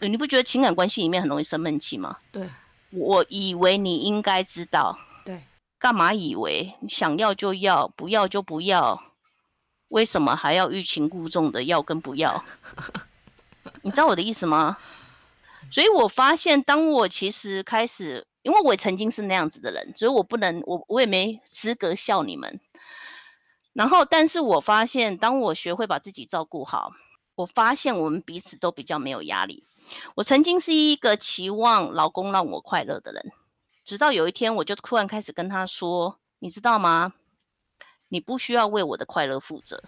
你不觉得情感关系里面很容易生闷气吗？对，我以为你应该知道。对，干嘛以为想要就要，不要就不要？为什么还要欲擒故纵的要跟不要？<laughs> 你知道我的意思吗？所以我发现，当我其实开始，因为我也曾经是那样子的人，所以我不能，我我也没资格笑你们。然后，但是我发现，当我学会把自己照顾好，我发现我们彼此都比较没有压力。我曾经是一个期望老公让我快乐的人，直到有一天，我就突然开始跟他说：“你知道吗？”你不需要为我的快乐负责，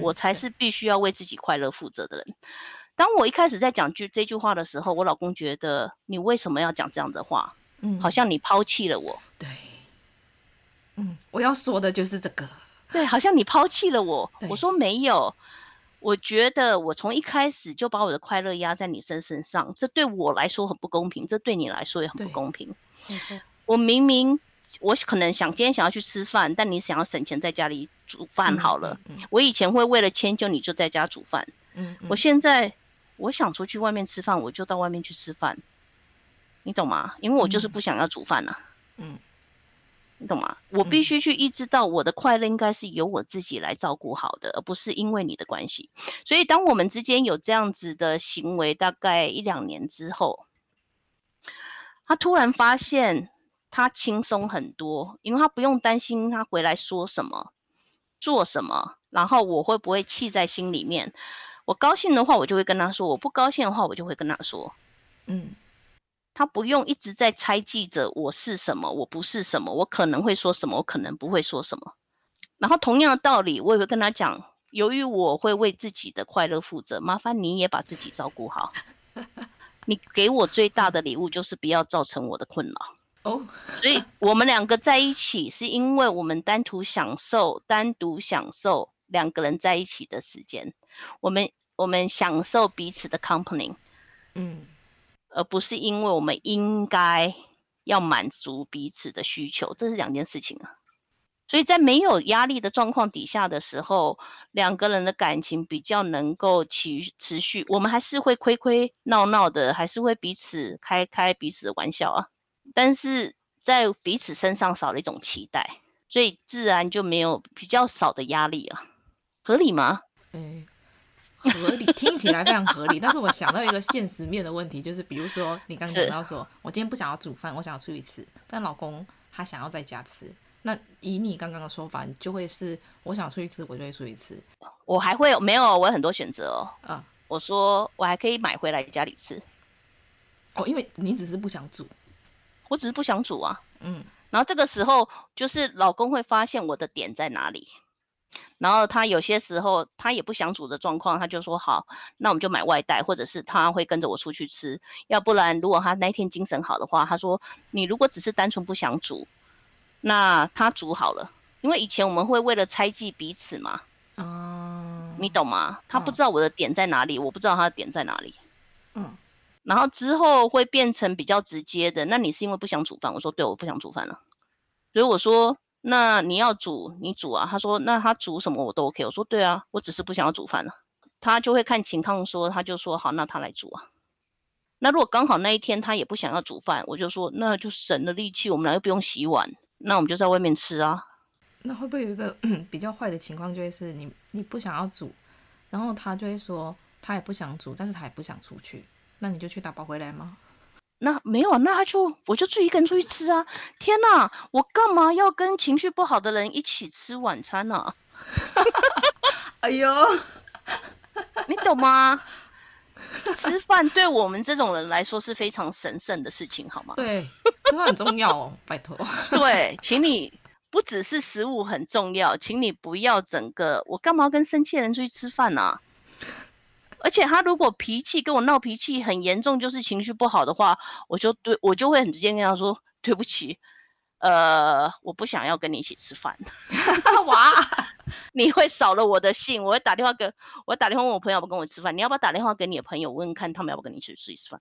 我才是必须要为自己快乐负责的人。当我一开始在讲句这句话的时候，我老公觉得你为什么要讲这样的话？嗯，好像你抛弃了我。对，嗯，我要说的就是这个。对，好像你抛弃了我。我说没有，我觉得我从一开始就把我的快乐压在你身身上，这对我来说很不公平，这对你来说也很不公平。我明明。我可能想今天想要去吃饭，但你想要省钱，在家里煮饭好了。嗯嗯嗯、我以前会为了迁就你就在家煮饭。嗯嗯、我现在我想出去外面吃饭，我就到外面去吃饭。你懂吗？因为我就是不想要煮饭了、啊。嗯，你懂吗？我必须去意识到我的快乐应该是由我自己来照顾好的，而不是因为你的关系。所以当我们之间有这样子的行为，大概一两年之后，他突然发现。他轻松很多，因为他不用担心他回来说什么、做什么，然后我会不会气在心里面。我高兴的话，我就会跟他说；我不高兴的话，我就会跟他说。嗯，他不用一直在猜忌着我是什么，我不是什么，我可能会说什么，我可能不会说什么。然后同样的道理，我也会跟他讲：由于我会为自己的快乐负责，麻烦你也把自己照顾好。<laughs> 你给我最大的礼物就是不要造成我的困扰。哦，oh. 所以我们两个在一起，是因为我们单独享受、单独享受两个人在一起的时间。我们我们享受彼此的 company，嗯，而不是因为我们应该要满足彼此的需求，这是两件事情啊。所以在没有压力的状况底下的时候，两个人的感情比较能够持持续。我们还是会亏亏闹闹的，还是会彼此开开彼此的玩笑啊。但是在彼此身上少了一种期待，所以自然就没有比较少的压力啊，合理吗？嗯，合理，听起来非常合理。但是我想到一个现实面的问题，就是比如说你刚刚讲到说，我今天不想要煮饭，我想要出去吃，但老公他想要在家吃，那以你刚刚的说法，你就会是我想出去吃，我就会出去吃。我还会有没有？我有很多选择哦。啊，我说我还可以买回来家里吃。哦，因为你只是不想煮。我只是不想煮啊，嗯，然后这个时候就是老公会发现我的点在哪里，然后他有些时候他也不想煮的状况，他就说好，那我们就买外带，或者是他会跟着我出去吃，要不然如果他那天精神好的话，他说你如果只是单纯不想煮，那他煮好了，因为以前我们会为了猜忌彼此嘛。哦，你懂吗？他不知道我的点在哪里，我不知道他的点在哪里。嗯，然后之后会变成比较直接的。那你是因为不想煮饭？我说对，我不想煮饭了。所以我说，那你要煮，你煮啊。他说，那他煮什么我都 OK。我说对啊，我只是不想要煮饭了。他就会看情况说，他就说好，那他来煮啊。那如果刚好那一天他也不想要煮饭，我就说那就省了力气，我们俩又不用洗碗，那我们就在外面吃啊。那会不会有一个 <clears throat> 比较坏的情况，就会是你你不想要煮，然后他就会说他也不想煮，但是他也不想出去，那你就去打包回来吗？那没有，那他就我就自己一个人出去吃啊！天哪，我干嘛要跟情绪不好的人一起吃晚餐呢、啊？<laughs> 哎呦，你懂吗？吃饭对我们这种人来说是非常神圣的事情，好吗？对，吃饭很重要哦，拜托。<laughs> 对，请你不只是食物很重要，请你不要整个我干嘛要跟生气的人出去吃饭呢、啊？而且他如果脾气跟我闹脾气很严重，就是情绪不好的话，我就对我就会很直接跟他说对不起，呃，我不想要跟你一起吃饭。<laughs> 哇，<laughs> 你会少了我的信，我会打电话给我会打电话问我朋友要不要跟我吃饭，你要不要打电话给你的朋友问问看他们要不要跟你一起吃一次饭？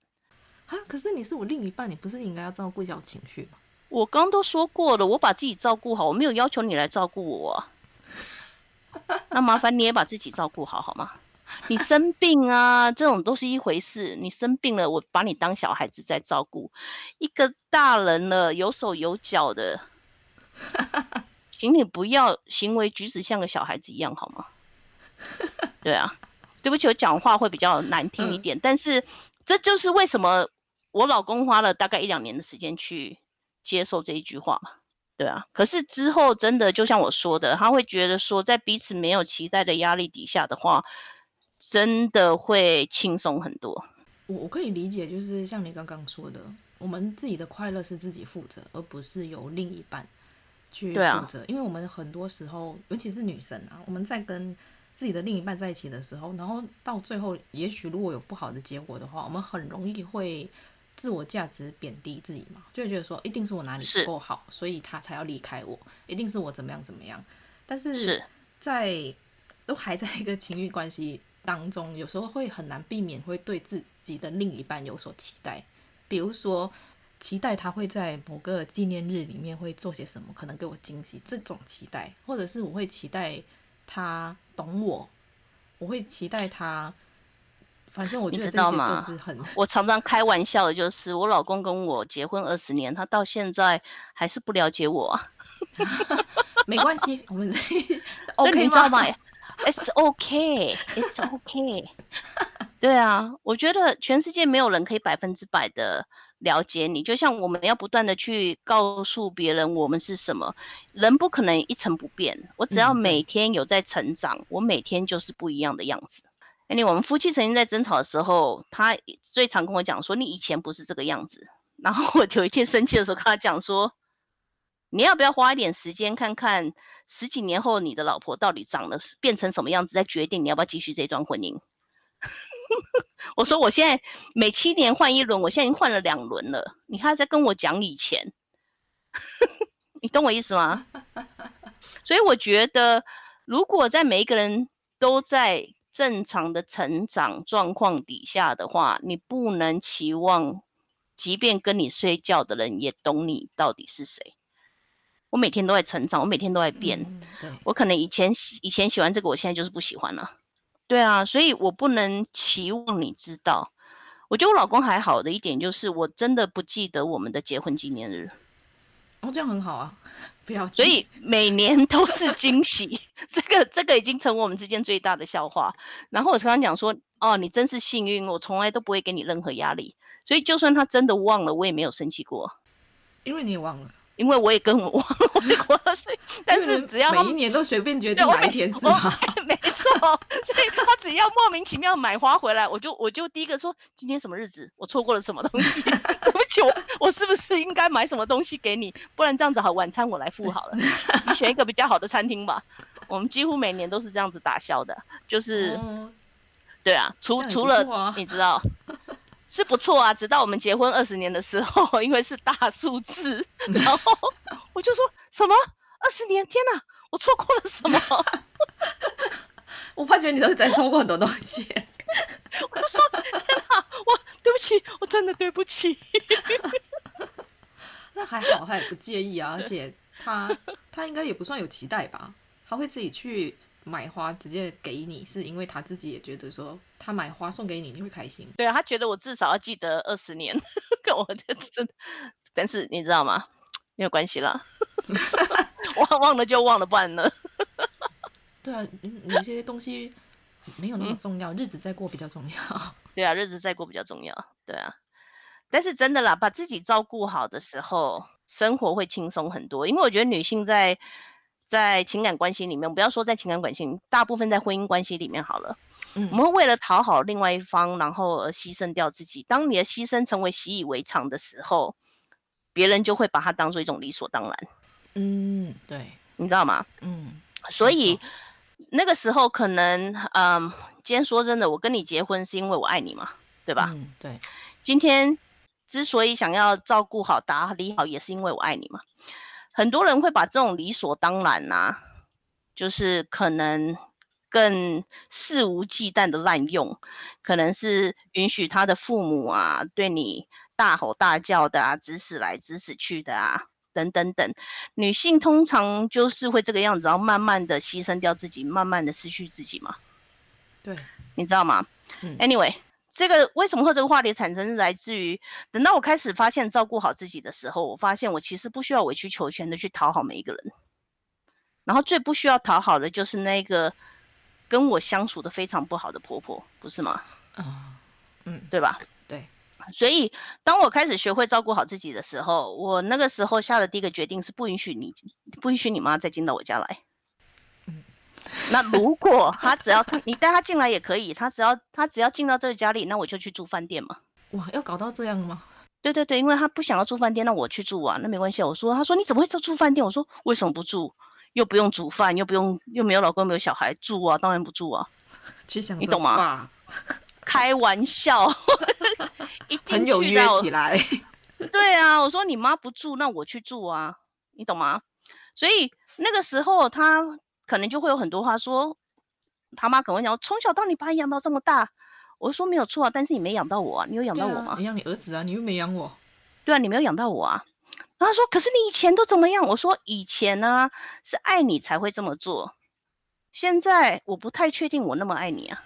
啊，可是你是我另一半，你不是应该要照顾一下我情绪吗？我刚都说过了，我把自己照顾好，我没有要求你来照顾我。<laughs> 那麻烦你也把自己照顾好，好吗？你生病啊，这种都是一回事。你生病了，我把你当小孩子在照顾。一个大人了，有手有脚的，<laughs> 请你不要行为举止像个小孩子一样，好吗？<laughs> 对啊，对不起，我讲话会比较难听一点，嗯、但是这就是为什么我老公花了大概一两年的时间去接受这一句话嘛。对啊，可是之后真的就像我说的，他会觉得说，在彼此没有期待的压力底下的话。真的会轻松很多。我我可以理解，就是像你刚刚说的，我们自己的快乐是自己负责，而不是由另一半去负责。啊、因为我们很多时候，尤其是女生啊，我们在跟自己的另一半在一起的时候，然后到最后，也许如果有不好的结果的话，我们很容易会自我价值贬低自己嘛，就会觉得说，一定是我哪里不够好，所以他才要离开我，一定是我怎么样怎么样。但是在是都还在一个情侣关系。当中有时候会很难避免会对自己的另一半有所期待，比如说期待他会在某个纪念日里面会做些什么，可能给我惊喜，这种期待，或者是我会期待他懂我，我会期待他，反正我觉得这些都是很，我常常开玩笑的就是，我老公跟我结婚二十年，他到现在还是不了解我，<laughs> 没关系，我们这 <laughs> OK 吗？It's okay, it's okay。<laughs> 对啊，我觉得全世界没有人可以百分之百的了解你，就像我们要不断的去告诉别人我们是什么，人不可能一成不变。我只要每天有在成长，嗯、我每天就是不一样的样子。哎，你我们夫妻曾经在争吵的时候，他最常跟我讲说：“你以前不是这个样子。”然后我有一天生气的时候，跟他讲说。你要不要花一点时间看看十几年后你的老婆到底长得变成什么样子，再决定你要不要继续这段婚姻？<laughs> 我说我现在每七年换一轮，我现在已经换了两轮了，你还在跟我讲以前，你懂我意思吗？所以我觉得，如果在每一个人都在正常的成长状况底下的话，你不能期望，即便跟你睡觉的人也懂你到底是谁。我每天都在成长，我每天都在变。嗯、我可能以前以前喜欢这个，我现在就是不喜欢了。对啊，所以我不能期望你知道。我觉得我老公还好的一点就是，我真的不记得我们的结婚纪念日。哦，这样很好啊，<laughs> 不要。所以每年都是惊喜，<laughs> 这个这个已经成为我们之间最大的笑话。然后我常常讲说，哦，你真是幸运，我从来都不会给你任何压力。所以就算他真的忘了，我也没有生气过。因为你也忘了。因为我也跟我忘了我的国岁，但是只要每一年都随便决定哪一天是吗？没错，所以他只要莫名其妙买花回来，我就我就第一个说今天什么日子，我错过了什么东西，<laughs> 对不起，我我是不是应该买什么东西给你？不然这样子好，晚餐我来付好了，你选一个比较好的餐厅吧。我们几乎每年都是这样子打消的，就是，对啊，除除了你知道。<laughs> 是不错啊，直到我们结婚二十年的时候，<laughs> 因为是大数字，<laughs> 然后我就说什么二十年？天哪，我错过了什么？<laughs> 我发觉你都在错过很多东西。我就说天哪，我对不起，我真的对不起。那还好，他也不介意啊，而且他他应该也不算有期待吧？他会自己去买花直接给你，是因为他自己也觉得说他买花送给你你会开心。对啊，他觉得我至少要记得二十年，跟我的真的。但是你知道吗？没有关系啦，<laughs> 忘忘了就忘了，不然呢？<laughs> 对啊，有些东西没有那么重要，嗯、日子再过比较重要。<laughs> 对啊，日子再过比较重要。对啊。但是真的啦，把自己照顾好的时候，生活会轻松很多。因为我觉得女性在在情感关系里面，不要说在情感关系，大部分在婚姻关系里面好了，嗯，我们会为了讨好另外一方，然后而牺牲掉自己。当你的牺牲成为习以为常的时候，别人就会把它当做一种理所当然。嗯，对，你知道吗？嗯，所以那个时候可能，嗯，今天说真的，我跟你结婚是因为我爱你嘛，对吧？嗯，对，今天。之所以想要照顾好、打理好，也是因为我爱你嘛。很多人会把这种理所当然啊，就是可能更肆无忌惮的滥用，可能是允许他的父母啊对你大吼大叫的啊，指使来指使去的啊，等等等。女性通常就是会这个样子，然后慢慢的牺牲掉自己，慢慢的失去自己嘛。对，你知道吗？嗯，Anyway。这个为什么会这个话题产生，是来自于等到我开始发现照顾好自己的时候，我发现我其实不需要委曲求全的去讨好每一个人，然后最不需要讨好的就是那个跟我相处的非常不好的婆婆，不是吗？啊，嗯，对吧？对。所以当我开始学会照顾好自己的时候，我那个时候下的第一个决定是不允许你，不允许你妈再进到我家来。那如果他只要你带他进来也可以，他只要他只要进到这个家里，那我就去住饭店嘛。哇，要搞到这样吗？对对对，因为他不想要住饭店，那我去住啊，那没关系。我说，他说你怎么会住住饭店？我说为什么不住？又不用煮饭，又不用又没有老公没有小孩住啊，当然不住啊。<laughs> 去想，你懂吗？<laughs> 开玩笑，<laughs> 很有约起来。对啊，我说你妈不住，那我去住啊，你懂吗？所以那个时候他。可能就会有很多话说，他妈可能会讲，从小到你把你养到这么大，我说没有错啊，但是你没养到我啊，你有养到我吗？你养、啊、你儿子啊，你又没养我。对啊，你没有养到我啊。然后他说，可是你以前都怎么样？我说以前呢、啊、是爱你才会这么做，现在我不太确定我那么爱你啊，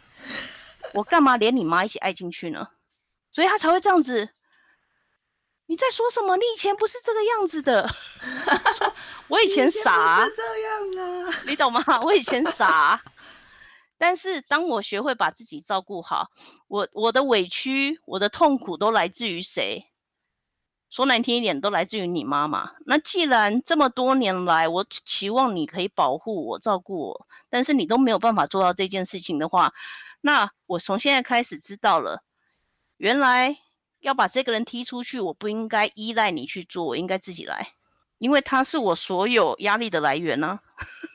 我干嘛连你妈一起爱进去呢？所以他才会这样子。你在说什么？你以前不是这个样子的。<laughs> 我以前傻，是这样啊，<laughs> 你懂吗？<laughs> 我以前傻，但是当我学会把自己照顾好，我我的委屈、我的痛苦都来自于谁？说难听一点，都来自于你妈妈。那既然这么多年来，我期望你可以保护我、照顾我，但是你都没有办法做到这件事情的话，那我从现在开始知道了，原来。要把这个人踢出去，我不应该依赖你去做，我应该自己来，因为他是我所有压力的来源呢、啊。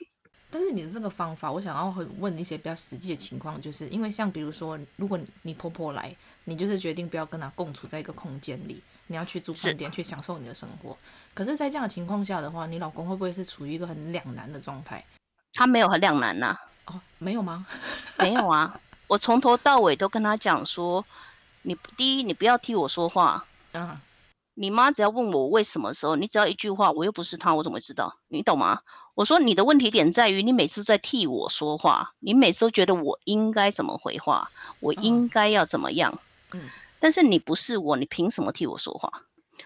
<laughs> 但是你的这个方法，我想要问一些比较实际的情况，就是因为像比如说，如果你婆婆来，你就是决定不要跟她共处在一个空间里，你要去住饭店去享受你的生活。可是，在这样的情况下的话，你老公会不会是处于一个很两难的状态？他没有很两难呐、啊。哦，没有吗？没有啊，我从头到尾都跟他讲说。你第一，你不要替我说话。嗯、uh-huh.，你妈只要问我为什么的时候，你只要一句话，我又不是她，我怎么会知道？你懂吗？我说你的问题点在于你每次在替我说话，你每次都觉得我应该怎么回话，我应该要怎么样。嗯、uh-huh.，但是你不是我，你凭什么替我说话？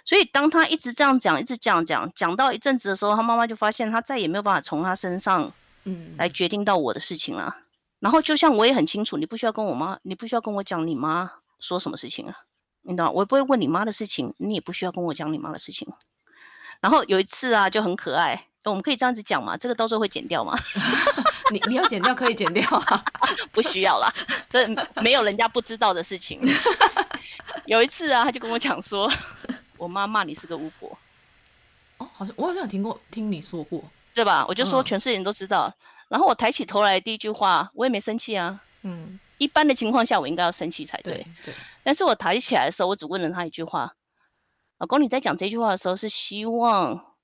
所以当他一直这样讲，一直这样讲，讲到一阵子的时候，他妈妈就发现他再也没有办法从他身上，嗯，来决定到我的事情了。Uh-huh. 然后就像我也很清楚，你不需要跟我妈，你不需要跟我讲你妈。说什么事情啊？你知道，我也不会问你妈的事情，你也不需要跟我讲你妈的事情。然后有一次啊，就很可爱，我们可以这样子讲嘛？这个到时候会剪掉吗？<laughs> 你你要剪掉可以剪掉啊，<laughs> 不需要啦，这没有人家不知道的事情。<laughs> 有一次啊，他就跟我讲说，我妈骂你是个巫婆。哦，好像我好像有听过，听你说过，对吧？我就说全世界人都知道。嗯。然后我抬起头来第一句话，我也没生气啊。嗯。一般的情况下，我应该要生气才对。对，对。但是我抬起来的时候，我只问了他一句话：“老公，你在讲这句话的时候，是希望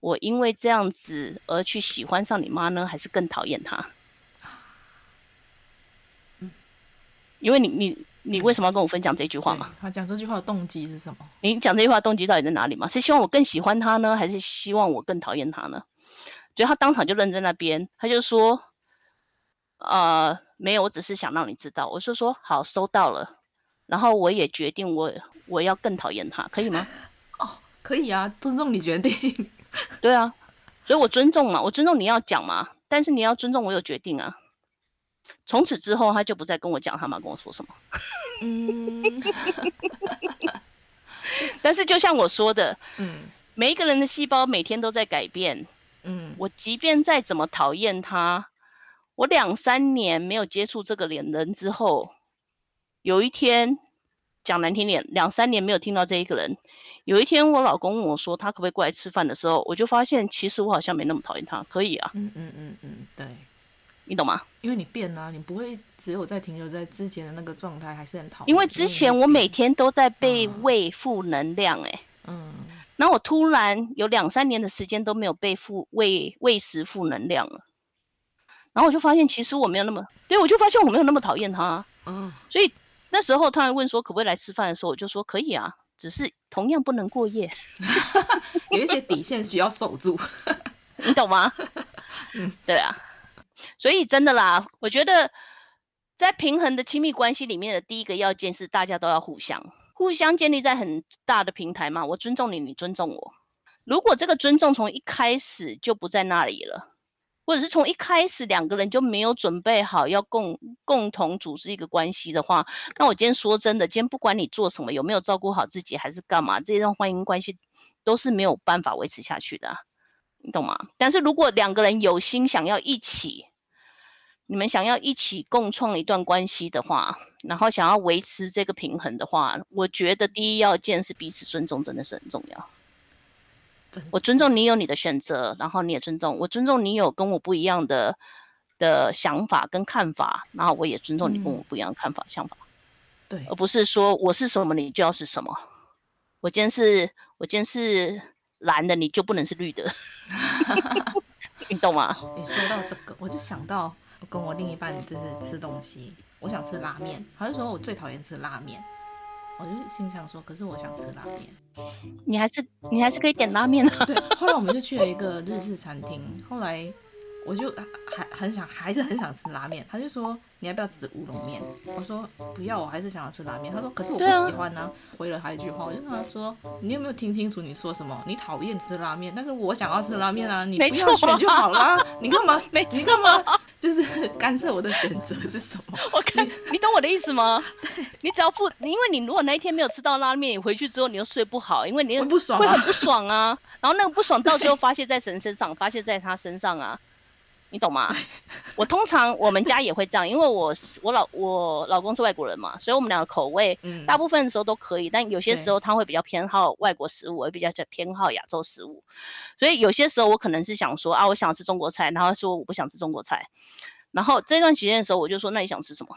我因为这样子而去喜欢上你妈呢，还是更讨厌她？嗯，因为你你你为什么要跟我分享这句话嘛？他讲这句话的动机是什么？你讲这句话的动机到底在哪里嘛？是希望我更喜欢他呢，还是希望我更讨厌他呢？所以他当场就愣在那边，他就说：“呃，没有，我只是想让你知道。”我就说：“好，收到了。”然后我也决定我，我我要更讨厌他，可以吗？<laughs> 哦，可以啊，尊重你决定。<laughs> 对啊，所以我尊重嘛，我尊重你要讲嘛，但是你要尊重我有决定啊。从此之后，他就不再跟我讲他妈跟我说什么。嗯，<laughs> 但是就像我说的，嗯，每一个人的细胞每天都在改变。嗯，我即便再怎么讨厌他，我两三年没有接触这个脸人之后。有一天，讲难听点，两三年没有听到这一个人。有一天，我老公问我说他可不可以过来吃饭的时候，我就发现其实我好像没那么讨厌他，可以啊。嗯嗯嗯嗯，对，你懂吗？因为你变了，你不会只有在停留在之前的那个状态，还是很讨厌。因为之前我每天都在被喂负能量，哎，嗯，然后我突然有两三年的时间都没有被负喂喂食负能量了，然后我就发现其实我没有那么，对，我就发现我没有那么讨厌他，嗯，所以。那时候他还问说可不可以来吃饭的时候，我就说可以啊，只是同样不能过夜，<laughs> 有一些底线需要守住，<laughs> 你懂吗？<laughs> 嗯，对啊，所以真的啦，我觉得在平衡的亲密关系里面的第一个要件是大家都要互相，互相建立在很大的平台嘛，我尊重你，你尊重我。如果这个尊重从一开始就不在那里了。或者是从一开始两个人就没有准备好要共共同组织一个关系的话，那我今天说真的，今天不管你做什么，有没有照顾好自己，还是干嘛，这段婚姻关系都是没有办法维持下去的，你懂吗？但是如果两个人有心想要一起，你们想要一起共创一段关系的话，然后想要维持这个平衡的话，我觉得第一要件是彼此尊重，真的是很重要。我尊重你有你的选择，然后你也尊重我，尊重你有跟我不一样的的想法跟看法，然后我也尊重你跟我不一样的看法、嗯、想法，对，而不是说我是什么你就要是什么，我今天是我今天是蓝的，你就不能是绿的，<laughs> 你懂吗？你说到这个，我就想到我跟我另一半就是吃东西，我想吃拉面，他就说我最讨厌吃拉面。我就心想说，可是我想吃拉面，你还是你还是可以点拉面的。<laughs> 对，后来我们就去了一个日式餐厅，后来我就还很想，还是很想吃拉面。他就说，你要不要吃乌龙面？我说不要，我还是想要吃拉面。他说可是我不喜欢呢、啊。回了他一句话，我就跟他说，你有没有听清楚你说什么？你讨厌吃拉面，但是我想要吃拉面啊，你不要选就好啦。<laughs> 你干嘛？你干嘛？就是干涉我的选择是什么？<laughs> 我看你，<laughs> 你懂我的意思吗？你只要不，因为你如果那一天没有吃到拉面，你回去之后你又睡不好，因为你会不爽，会很不爽啊。然后那个不爽到最后发泄在神身上，发泄在他身上啊。你懂吗？<laughs> 我通常我们家也会这样，因为我我老我老公是外国人嘛，所以我们两个口味，大部分的时候都可以，但有些时候他会比较偏好外国食物，我比较偏好亚洲食物，所以有些时候我可能是想说啊，我想吃中国菜，然后说我不想吃中国菜，然后这段期间的时候我就说，那你想吃什么？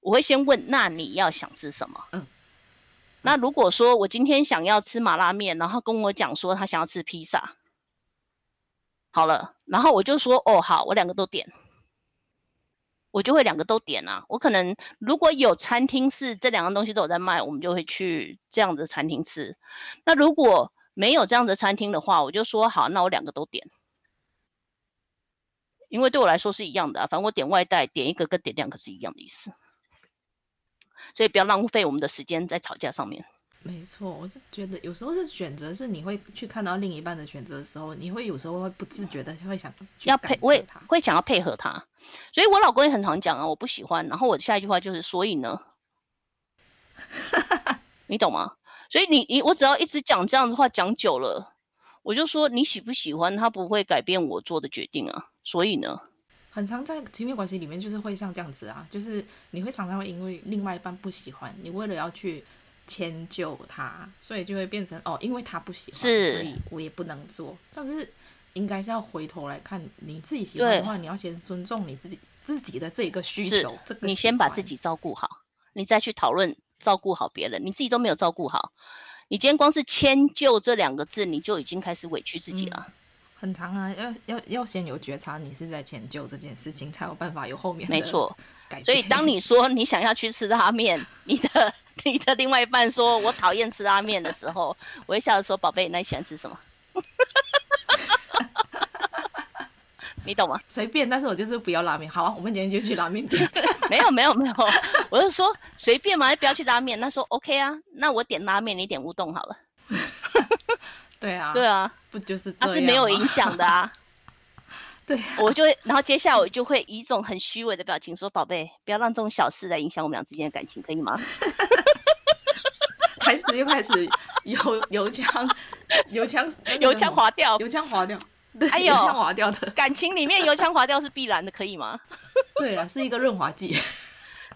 我会先问，那你要想吃什么？嗯，那如果说我今天想要吃麻辣面，然后跟我讲说他想要吃披萨。好了，然后我就说哦，好，我两个都点，我就会两个都点啊。我可能如果有餐厅是这两个东西都有在卖，我们就会去这样的餐厅吃。那如果没有这样的餐厅的话，我就说好，那我两个都点，因为对我来说是一样的啊。反正我点外带，点一个跟点两个是一样的意思，所以不要浪费我们的时间在吵架上面。没错，我就觉得有时候是选择，是你会去看到另一半的选择的时候，你会有时候会不自觉的会想要配，我也会想要配合他，所以我老公也很常讲啊，我不喜欢，然后我下一句话就是所以呢，<laughs> 你懂吗？所以你你我只要一直讲这样的话讲久了，我就说你喜不喜欢他不会改变我做的决定啊，所以呢，很常在亲密关系里面就是会像这样子啊，就是你会常常会因为另外一半不喜欢你，为了要去。迁就他，所以就会变成哦，因为他不喜欢，所以我也不能做。但是应该是要回头来看，你自己喜欢的话，你要先尊重你自己自己的这个需求。这个你先把自己照顾好，你再去讨论照顾好别人。你自己都没有照顾好，你今天光是迁就这两个字，你就已经开始委屈自己了。嗯、很长啊，要要要先有觉察，你是在迁就这件事情，才有办法有后面的。没错，所以当你说你想要去吃拉面，<laughs> 你的你的另外一半说我讨厌吃拉面的时候，我会笑着说：“宝贝，那你喜欢吃什么？” <laughs> 你懂吗？随便，但是我就是不要拉面。好啊，我们今天就去拉面店。<laughs> 没有没有没有，我就说随便嘛，不要去拉面。那说 OK 啊，那我点拉面，你点乌冬好了。对啊，对啊，不就是？他是没有影响的啊。<laughs> 对，我就会，然后接下来我就会以一种很虚伪的表情说：“宝贝，不要让这种小事来影响我们俩之间的感情，可以吗？” <laughs> 开始又开始油油腔油腔油腔滑掉，油腔滑掉。还有油腔滑调的感情里面油腔滑调是必然的，可以吗？对了，是一个润滑剂。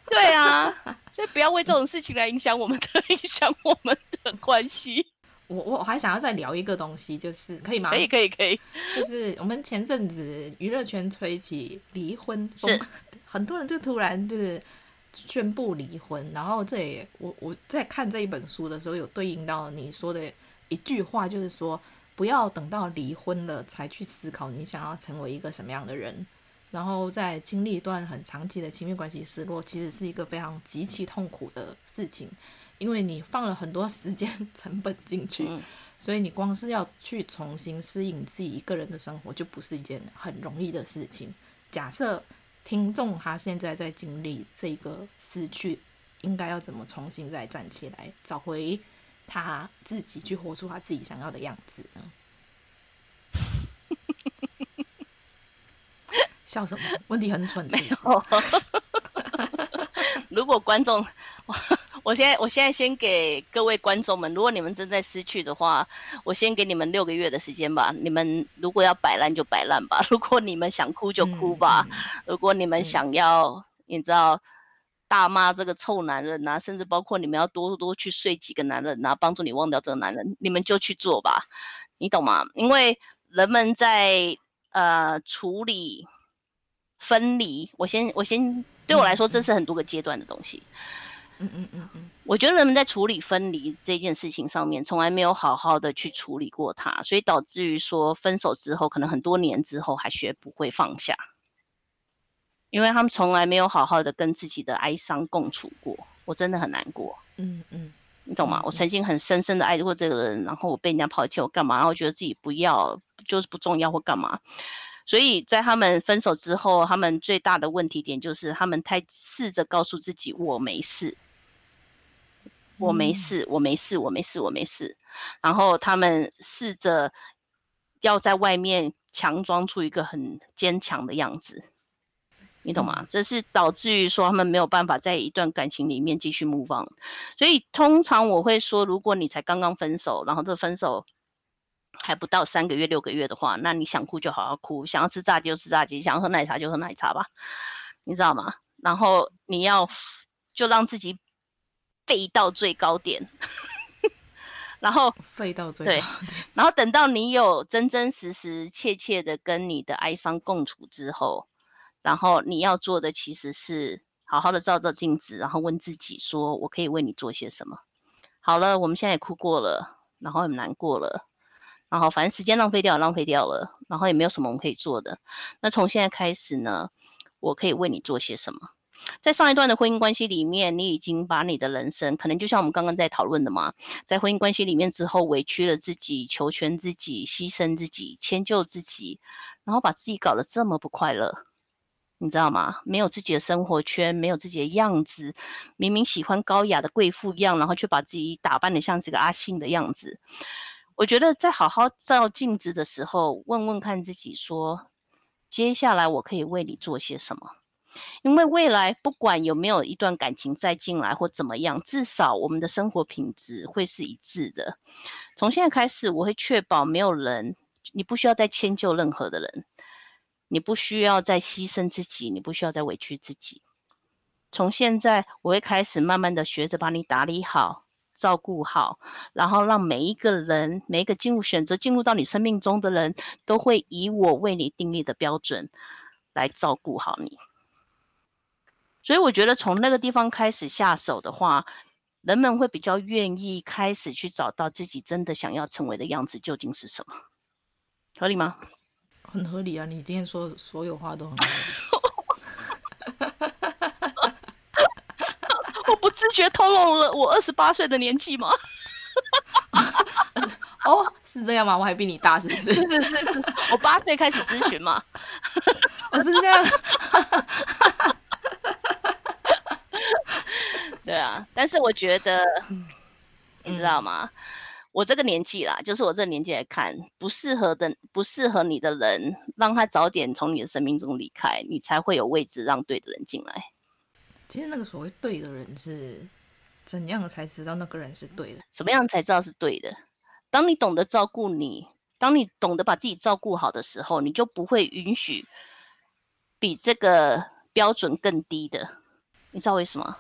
对啊，所以不要为这种事情来影响我们的 <laughs> 影响我们的关系。我我还想要再聊一个东西，就是可以吗？可以可以可以。就是我们前阵子娱乐圈吹起离婚风，<laughs> 很多人就突然就是宣布离婚。然后这也我我在看这一本书的时候，有对应到你说的一句话，就是说。不要等到离婚了才去思考你想要成为一个什么样的人，然后在经历一段很长期的亲密关系失落，其实是一个非常极其痛苦的事情，因为你放了很多时间 <laughs> 成本进去，所以你光是要去重新适应自己一个人的生活，就不是一件很容易的事情。假设听众他现在在经历这个失去，应该要怎么重新再站起来，找回？他自己去活出他自己想要的样子呢？<laughs> 笑什么？问题很蠢是不是？没有。<laughs> 如果观众，我我现在我现在先给各位观众们，如果你们正在失去的话，我先给你们六个月的时间吧。你们如果要摆烂就摆烂吧，<laughs> 如果你们想哭就哭吧，如果你们想要，嗯、你知道。大骂这个臭男人呐、啊，甚至包括你们要多多去睡几个男人呐、啊，帮助你忘掉这个男人，你们就去做吧，你懂吗？因为人们在呃处理分离，我先我先对我来说，这是很多个阶段的东西。嗯嗯嗯嗯嗯，我觉得人们在处理分离这件事情上面，从来没有好好的去处理过它，所以导致于说分手之后，可能很多年之后还学不会放下。因为他们从来没有好好的跟自己的哀伤共处过，我真的很难过。嗯嗯，你懂吗？我曾经很深深的爱过这个人，然后我被人家抛弃，我干嘛？然后觉得自己不要，就是不重要或干嘛。所以在他们分手之后，他们最大的问题点就是他们太试着告诉自己我没事，我没事，我没事，我没事，我没事。然后他们试着要在外面强装出一个很坚强的样子。你懂吗？这是导致于说他们没有办法在一段感情里面继续 move on。所以通常我会说，如果你才刚刚分手，然后这分手还不到三个月、六个月的话，那你想哭就好好哭，想要吃炸鸡就吃炸鸡，想要喝奶茶就喝奶茶吧，你知道吗？然后你要就让自己废到最高点，<laughs> 然后废到最高点，然后等到你有真真实实、切切的跟你的哀伤共处之后。然后你要做的其实是好好的照照镜子，然后问自己说：“我可以为你做些什么？”好了，我们现在也哭过了，然后很难过了，然后反正时间浪费掉，浪费掉了，然后也没有什么我们可以做的。那从现在开始呢，我可以为你做些什么？在上一段的婚姻关系里面，你已经把你的人生，可能就像我们刚刚在讨论的嘛，在婚姻关系里面之后，委屈了自己，求全自己，牺牲自己，迁就自己，然后把自己搞得这么不快乐。你知道吗？没有自己的生活圈，没有自己的样子，明明喜欢高雅的贵妇样，然后却把自己打扮得像这个阿信的样子。我觉得在好好照镜子的时候，问问看自己说，接下来我可以为你做些什么？因为未来不管有没有一段感情再进来或怎么样，至少我们的生活品质会是一致的。从现在开始，我会确保没有人，你不需要再迁就任何的人。你不需要再牺牲自己，你不需要再委屈自己。从现在，我会开始慢慢的学着把你打理好、照顾好，然后让每一个人、每一个进入选择进入到你生命中的人都会以我为你订立的标准来照顾好你。所以，我觉得从那个地方开始下手的话，人们会比较愿意开始去找到自己真的想要成为的样子究竟是什么，合理吗？很合理啊！你今天说的所有话都很合理。<laughs> 我不自觉透露了我二十八岁的年纪吗？<laughs> 哦，是这样吗？我还比你大，是不是？<laughs> 是是是是，我八岁开始咨询嘛。我是这样。<laughs> 对啊，但是我觉得，你知道吗？嗯、我这个年纪啦，就是我这个年纪来看，不适合的、不适合你的人，让他早点从你的生命中离开，你才会有位置让对的人进来。其实那个所谓对的人是怎样才知道那个人是对的？怎么样才知道是对的？当你懂得照顾你，当你懂得把自己照顾好的时候，你就不会允许比这个标准更低的。你知道为什么？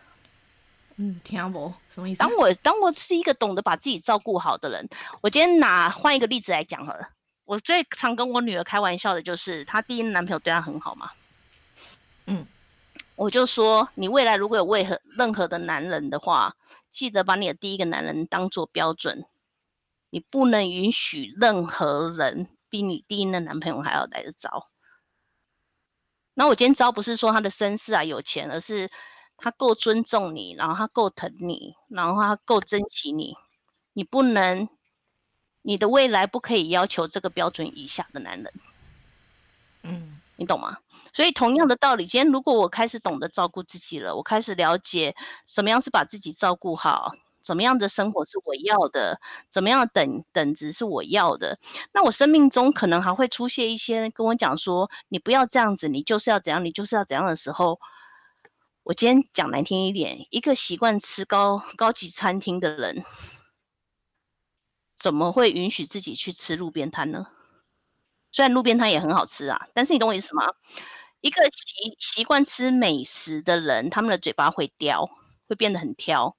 嗯，听不什么意思？当我当我是一个懂得把自己照顾好的人，我今天拿换一个例子来讲好了。我最常跟我女儿开玩笑的就是，她第一男朋友对她很好嘛。嗯，我就说，你未来如果有为何任何的男人的话，记得把你的第一个男人当做标准，你不能允许任何人比你第一任男朋友还要来得早。那我今天招不是说他的身世啊有钱，而是。他够尊重你，然后他够疼你，然后他够珍惜你。你不能，你的未来不可以要求这个标准以下的男人。嗯，你懂吗？所以同样的道理，今天如果我开始懂得照顾自己了，我开始了解什么样是把自己照顾好，怎么样的生活是我要的，怎么样的等等值是我要的，那我生命中可能还会出现一些人跟我讲说：“你不要这样子，你就是要怎样，你就是要怎样的时候。”我今天讲难听一点，一个习惯吃高高级餐厅的人，怎么会允许自己去吃路边摊呢？虽然路边摊也很好吃啊，但是你懂我意思吗？一个习习惯吃美食的人，他们的嘴巴会刁，会变得很挑，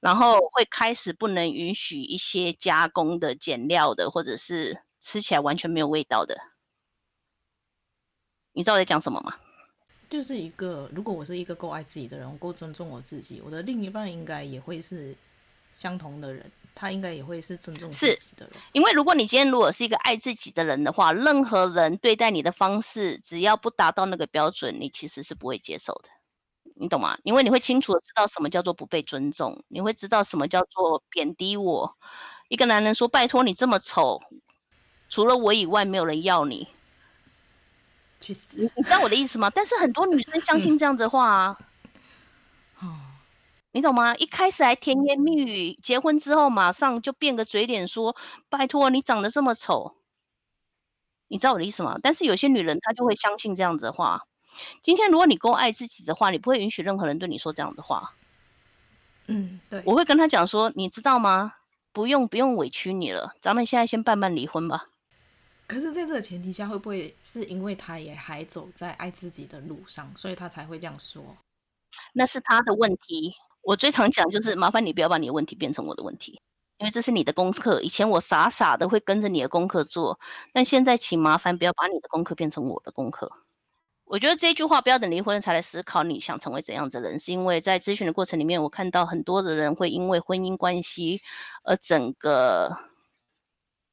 然后会开始不能允许一些加工的、减料的，或者是吃起来完全没有味道的。你知道我在讲什么吗？就是一个，如果我是一个够爱自己的人，我够尊重我自己，我的另一半应该也会是相同的人，他应该也会是尊重自己的人。因为如果你今天如果是一个爱自己的人的话，任何人对待你的方式，只要不达到那个标准，你其实是不会接受的，你懂吗？因为你会清楚的知道什么叫做不被尊重，你会知道什么叫做贬低我。一个男人说：“拜托你这么丑，除了我以外没有人要你。”去死！你知道我的意思吗？<laughs> 但是很多女生相信这样子的话啊，哦，你懂吗？一开始还甜言蜜语，结婚之后马上就变个嘴脸说：“拜托，你长得这么丑。”你知道我的意思吗？但是有些女人她就会相信这样子的话。今天如果你够爱自己的话，你不会允许任何人对你说这样的话。嗯，对，我会跟他讲说：“你知道吗？不用不用委屈你了，咱们现在先办办离婚吧。”可是，在这个前提下，会不会是因为他也还走在爱自己的路上，所以他才会这样说？那是他的问题。我最常讲就是，麻烦你不要把你的问题变成我的问题，因为这是你的功课。以前我傻傻的会跟着你的功课做，但现在请麻烦不要把你的功课变成我的功课。我觉得这句话不要等离婚才来思考你想成为怎样的人，是因为在咨询的过程里面，我看到很多的人会因为婚姻关系而整个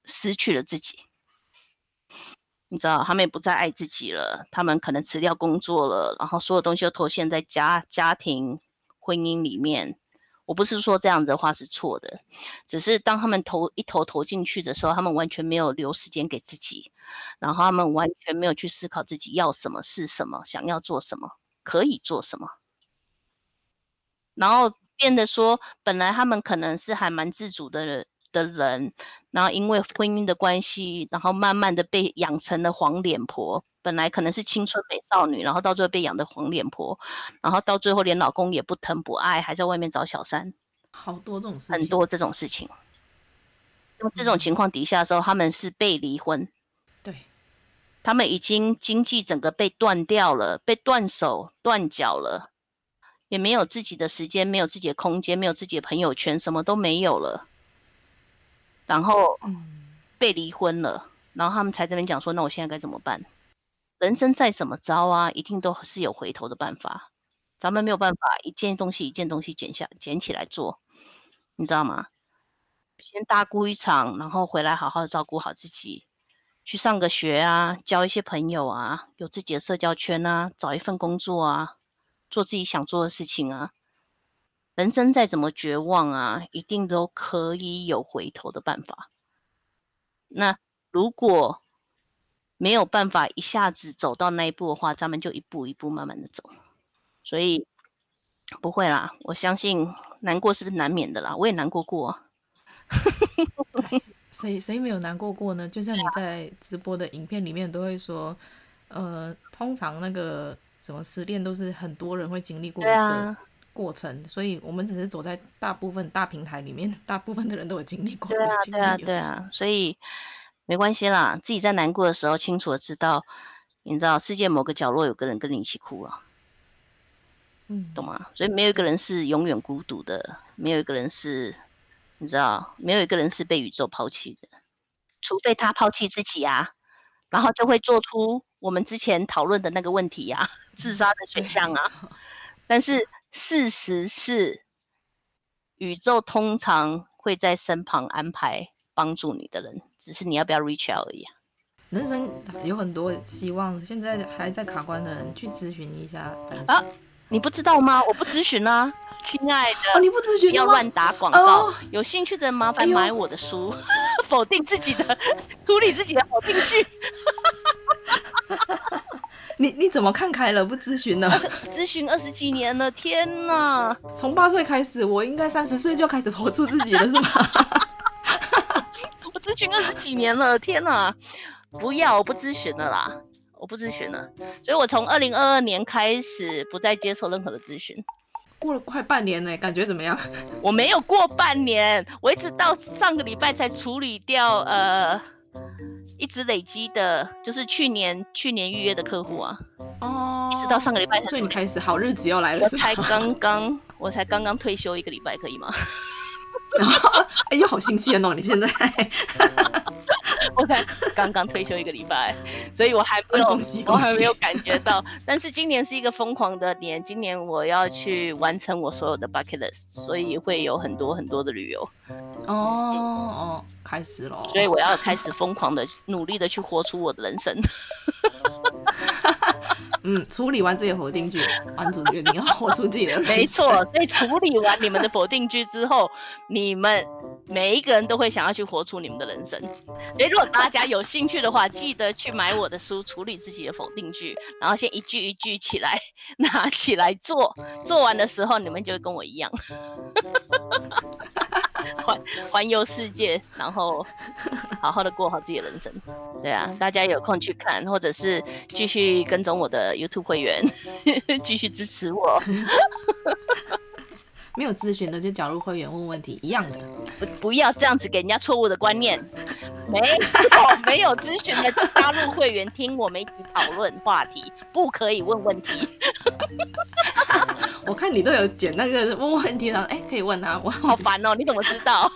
失去了自己。你知道，他们也不再爱自己了，他们可能辞掉工作了，然后所有东西都投现在家家庭婚姻里面。我不是说这样子的话是错的，只是当他们投一头投进去的时候，他们完全没有留时间给自己，然后他们完全没有去思考自己要什么是什么，想要做什么，可以做什么，然后变得说，本来他们可能是还蛮自主的人。的人，然后因为婚姻的关系，然后慢慢的被养成了黄脸婆。本来可能是青春美少女，然后到最后被养的黄脸婆，然后到最后连老公也不疼不爱，还在外面找小三。好多这种事情，很多这种事情。那么这种情况底下的时候，他们是被离婚。对，他们已经经济整个被断掉了，被断手断脚了，也没有自己的时间，没有自己的空间，没有自己的朋友圈，什么都没有了。然后，被离婚了，然后他们才这边讲说，那我现在该怎么办？人生再怎么着啊，一定都是有回头的办法。咱们没有办法一件东西一件东西捡下捡起来做，你知道吗？先大哭一场，然后回来好好照顾好自己，去上个学啊，交一些朋友啊，有自己的社交圈啊，找一份工作啊，做自己想做的事情啊。人生再怎么绝望啊，一定都可以有回头的办法。那如果没有办法一下子走到那一步的话，咱们就一步一步慢慢的走。所以不会啦，我相信难过是难免的啦？我也难过过。<laughs> 谁谁没有难过过呢？就像你在直播的影片里面都会说，呃，通常那个什么失恋都是很多人会经历过的过程，啊、所以我们只是走在大部分大平台里面，大部分的人都有经历过。对啊，<laughs> 对啊，对啊，所以没关系啦，自己在难过的时候，清楚的知道，你知道世界某个角落有个人跟你一起哭啊，嗯，懂吗？所以没有一个人是永远孤独的，没有一个人是。你知道，没有一个人是被宇宙抛弃的，除非他抛弃自己啊，然后就会做出我们之前讨论的那个问题呀、啊，自杀的选项啊。<laughs> 但是事实是，宇宙通常会在身旁安排帮助你的人，只是你要不要 reach out 而已啊。人生有很多希望，现在还在卡关的人去咨询一下啊。你不知道吗？我不咨询啊，亲爱的。哦，你不咨询？不要乱打广告。哦、有兴趣的人麻烦买我的书，哎、<laughs> 否定自己的，处理自己的否定句。<laughs> 你你怎么看开了？不咨询呢？<laughs> 咨询二十几年了，天哪！从八岁开始，我应该三十岁就开始活出自己了，是吗？<laughs> 我咨询二十几年了，天哪！不要，我不咨询了啦。我不咨询了，所以我从二零二二年开始不再接受任何的咨询。过了快半年呢，感觉怎么样？我没有过半年，我一直到上个礼拜才处理掉呃，一直累积的，就是去年去年预约的客户啊。哦。一直到上个礼拜才，所以你开始好日子要来了。我才刚刚，我才刚刚退休一个礼拜，可以吗？哎呦，好新鲜哦！你现在。<laughs> 我才刚刚退休一个礼拜，所以我还没有，我还没有感觉到。但是今年是一个疯狂的年，今年我要去完成我所有的 bucket list，所以会有很多很多的旅游。哦哦，开始了，所以我要开始疯狂的努力的去活出我的人生。<laughs> <laughs> 嗯，处理完这些否定句，完主角你要活出自己的。<laughs> 没错，在处理完你们的否定句之后，你们每一个人都会想要去活出你们的人生。<laughs> 所以，如果大家有兴趣的话，记得去买我的书《处理自己的否定句》，然后先一句一句起来拿起来做，做完的时候，你们就会跟我一样。<laughs> 环环游世界，然后好好的过好自己的人生。对啊，大家有空去看，或者是继续跟踪我的 YouTube 会员，<laughs> 继续支持我。没有咨询的就加入会员问问题，一样的。不不要这样子给人家错误的观念。<laughs> 没有没有咨询的就加入会员听我们一起讨论话题，不可以问问题。<laughs> 我看你都有剪那个问问题，然后哎，可以问啊，我好烦哦，你怎么知道？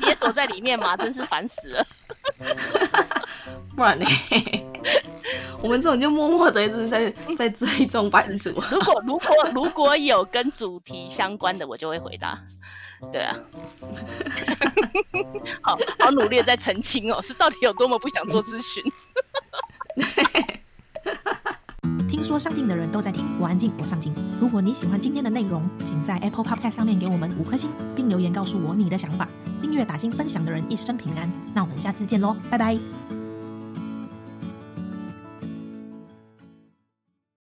你也躲在里面吗？真是烦死了。<laughs> 不然呢？<laughs> 我们这种就默默的一直在在追踪版主。<laughs> 如果如果如果有跟主题相关的，我就会回答。对啊，好好努力的在澄清哦，是到底有多么不想做咨询。听说上镜的人都在听，我安静，我上镜。如果你喜欢今天的内容，请在 Apple Podcast 上面给我们五颗星，并留言告诉我你的想法。订阅、打星、分享的人一生平安。那我们下次见喽，拜拜。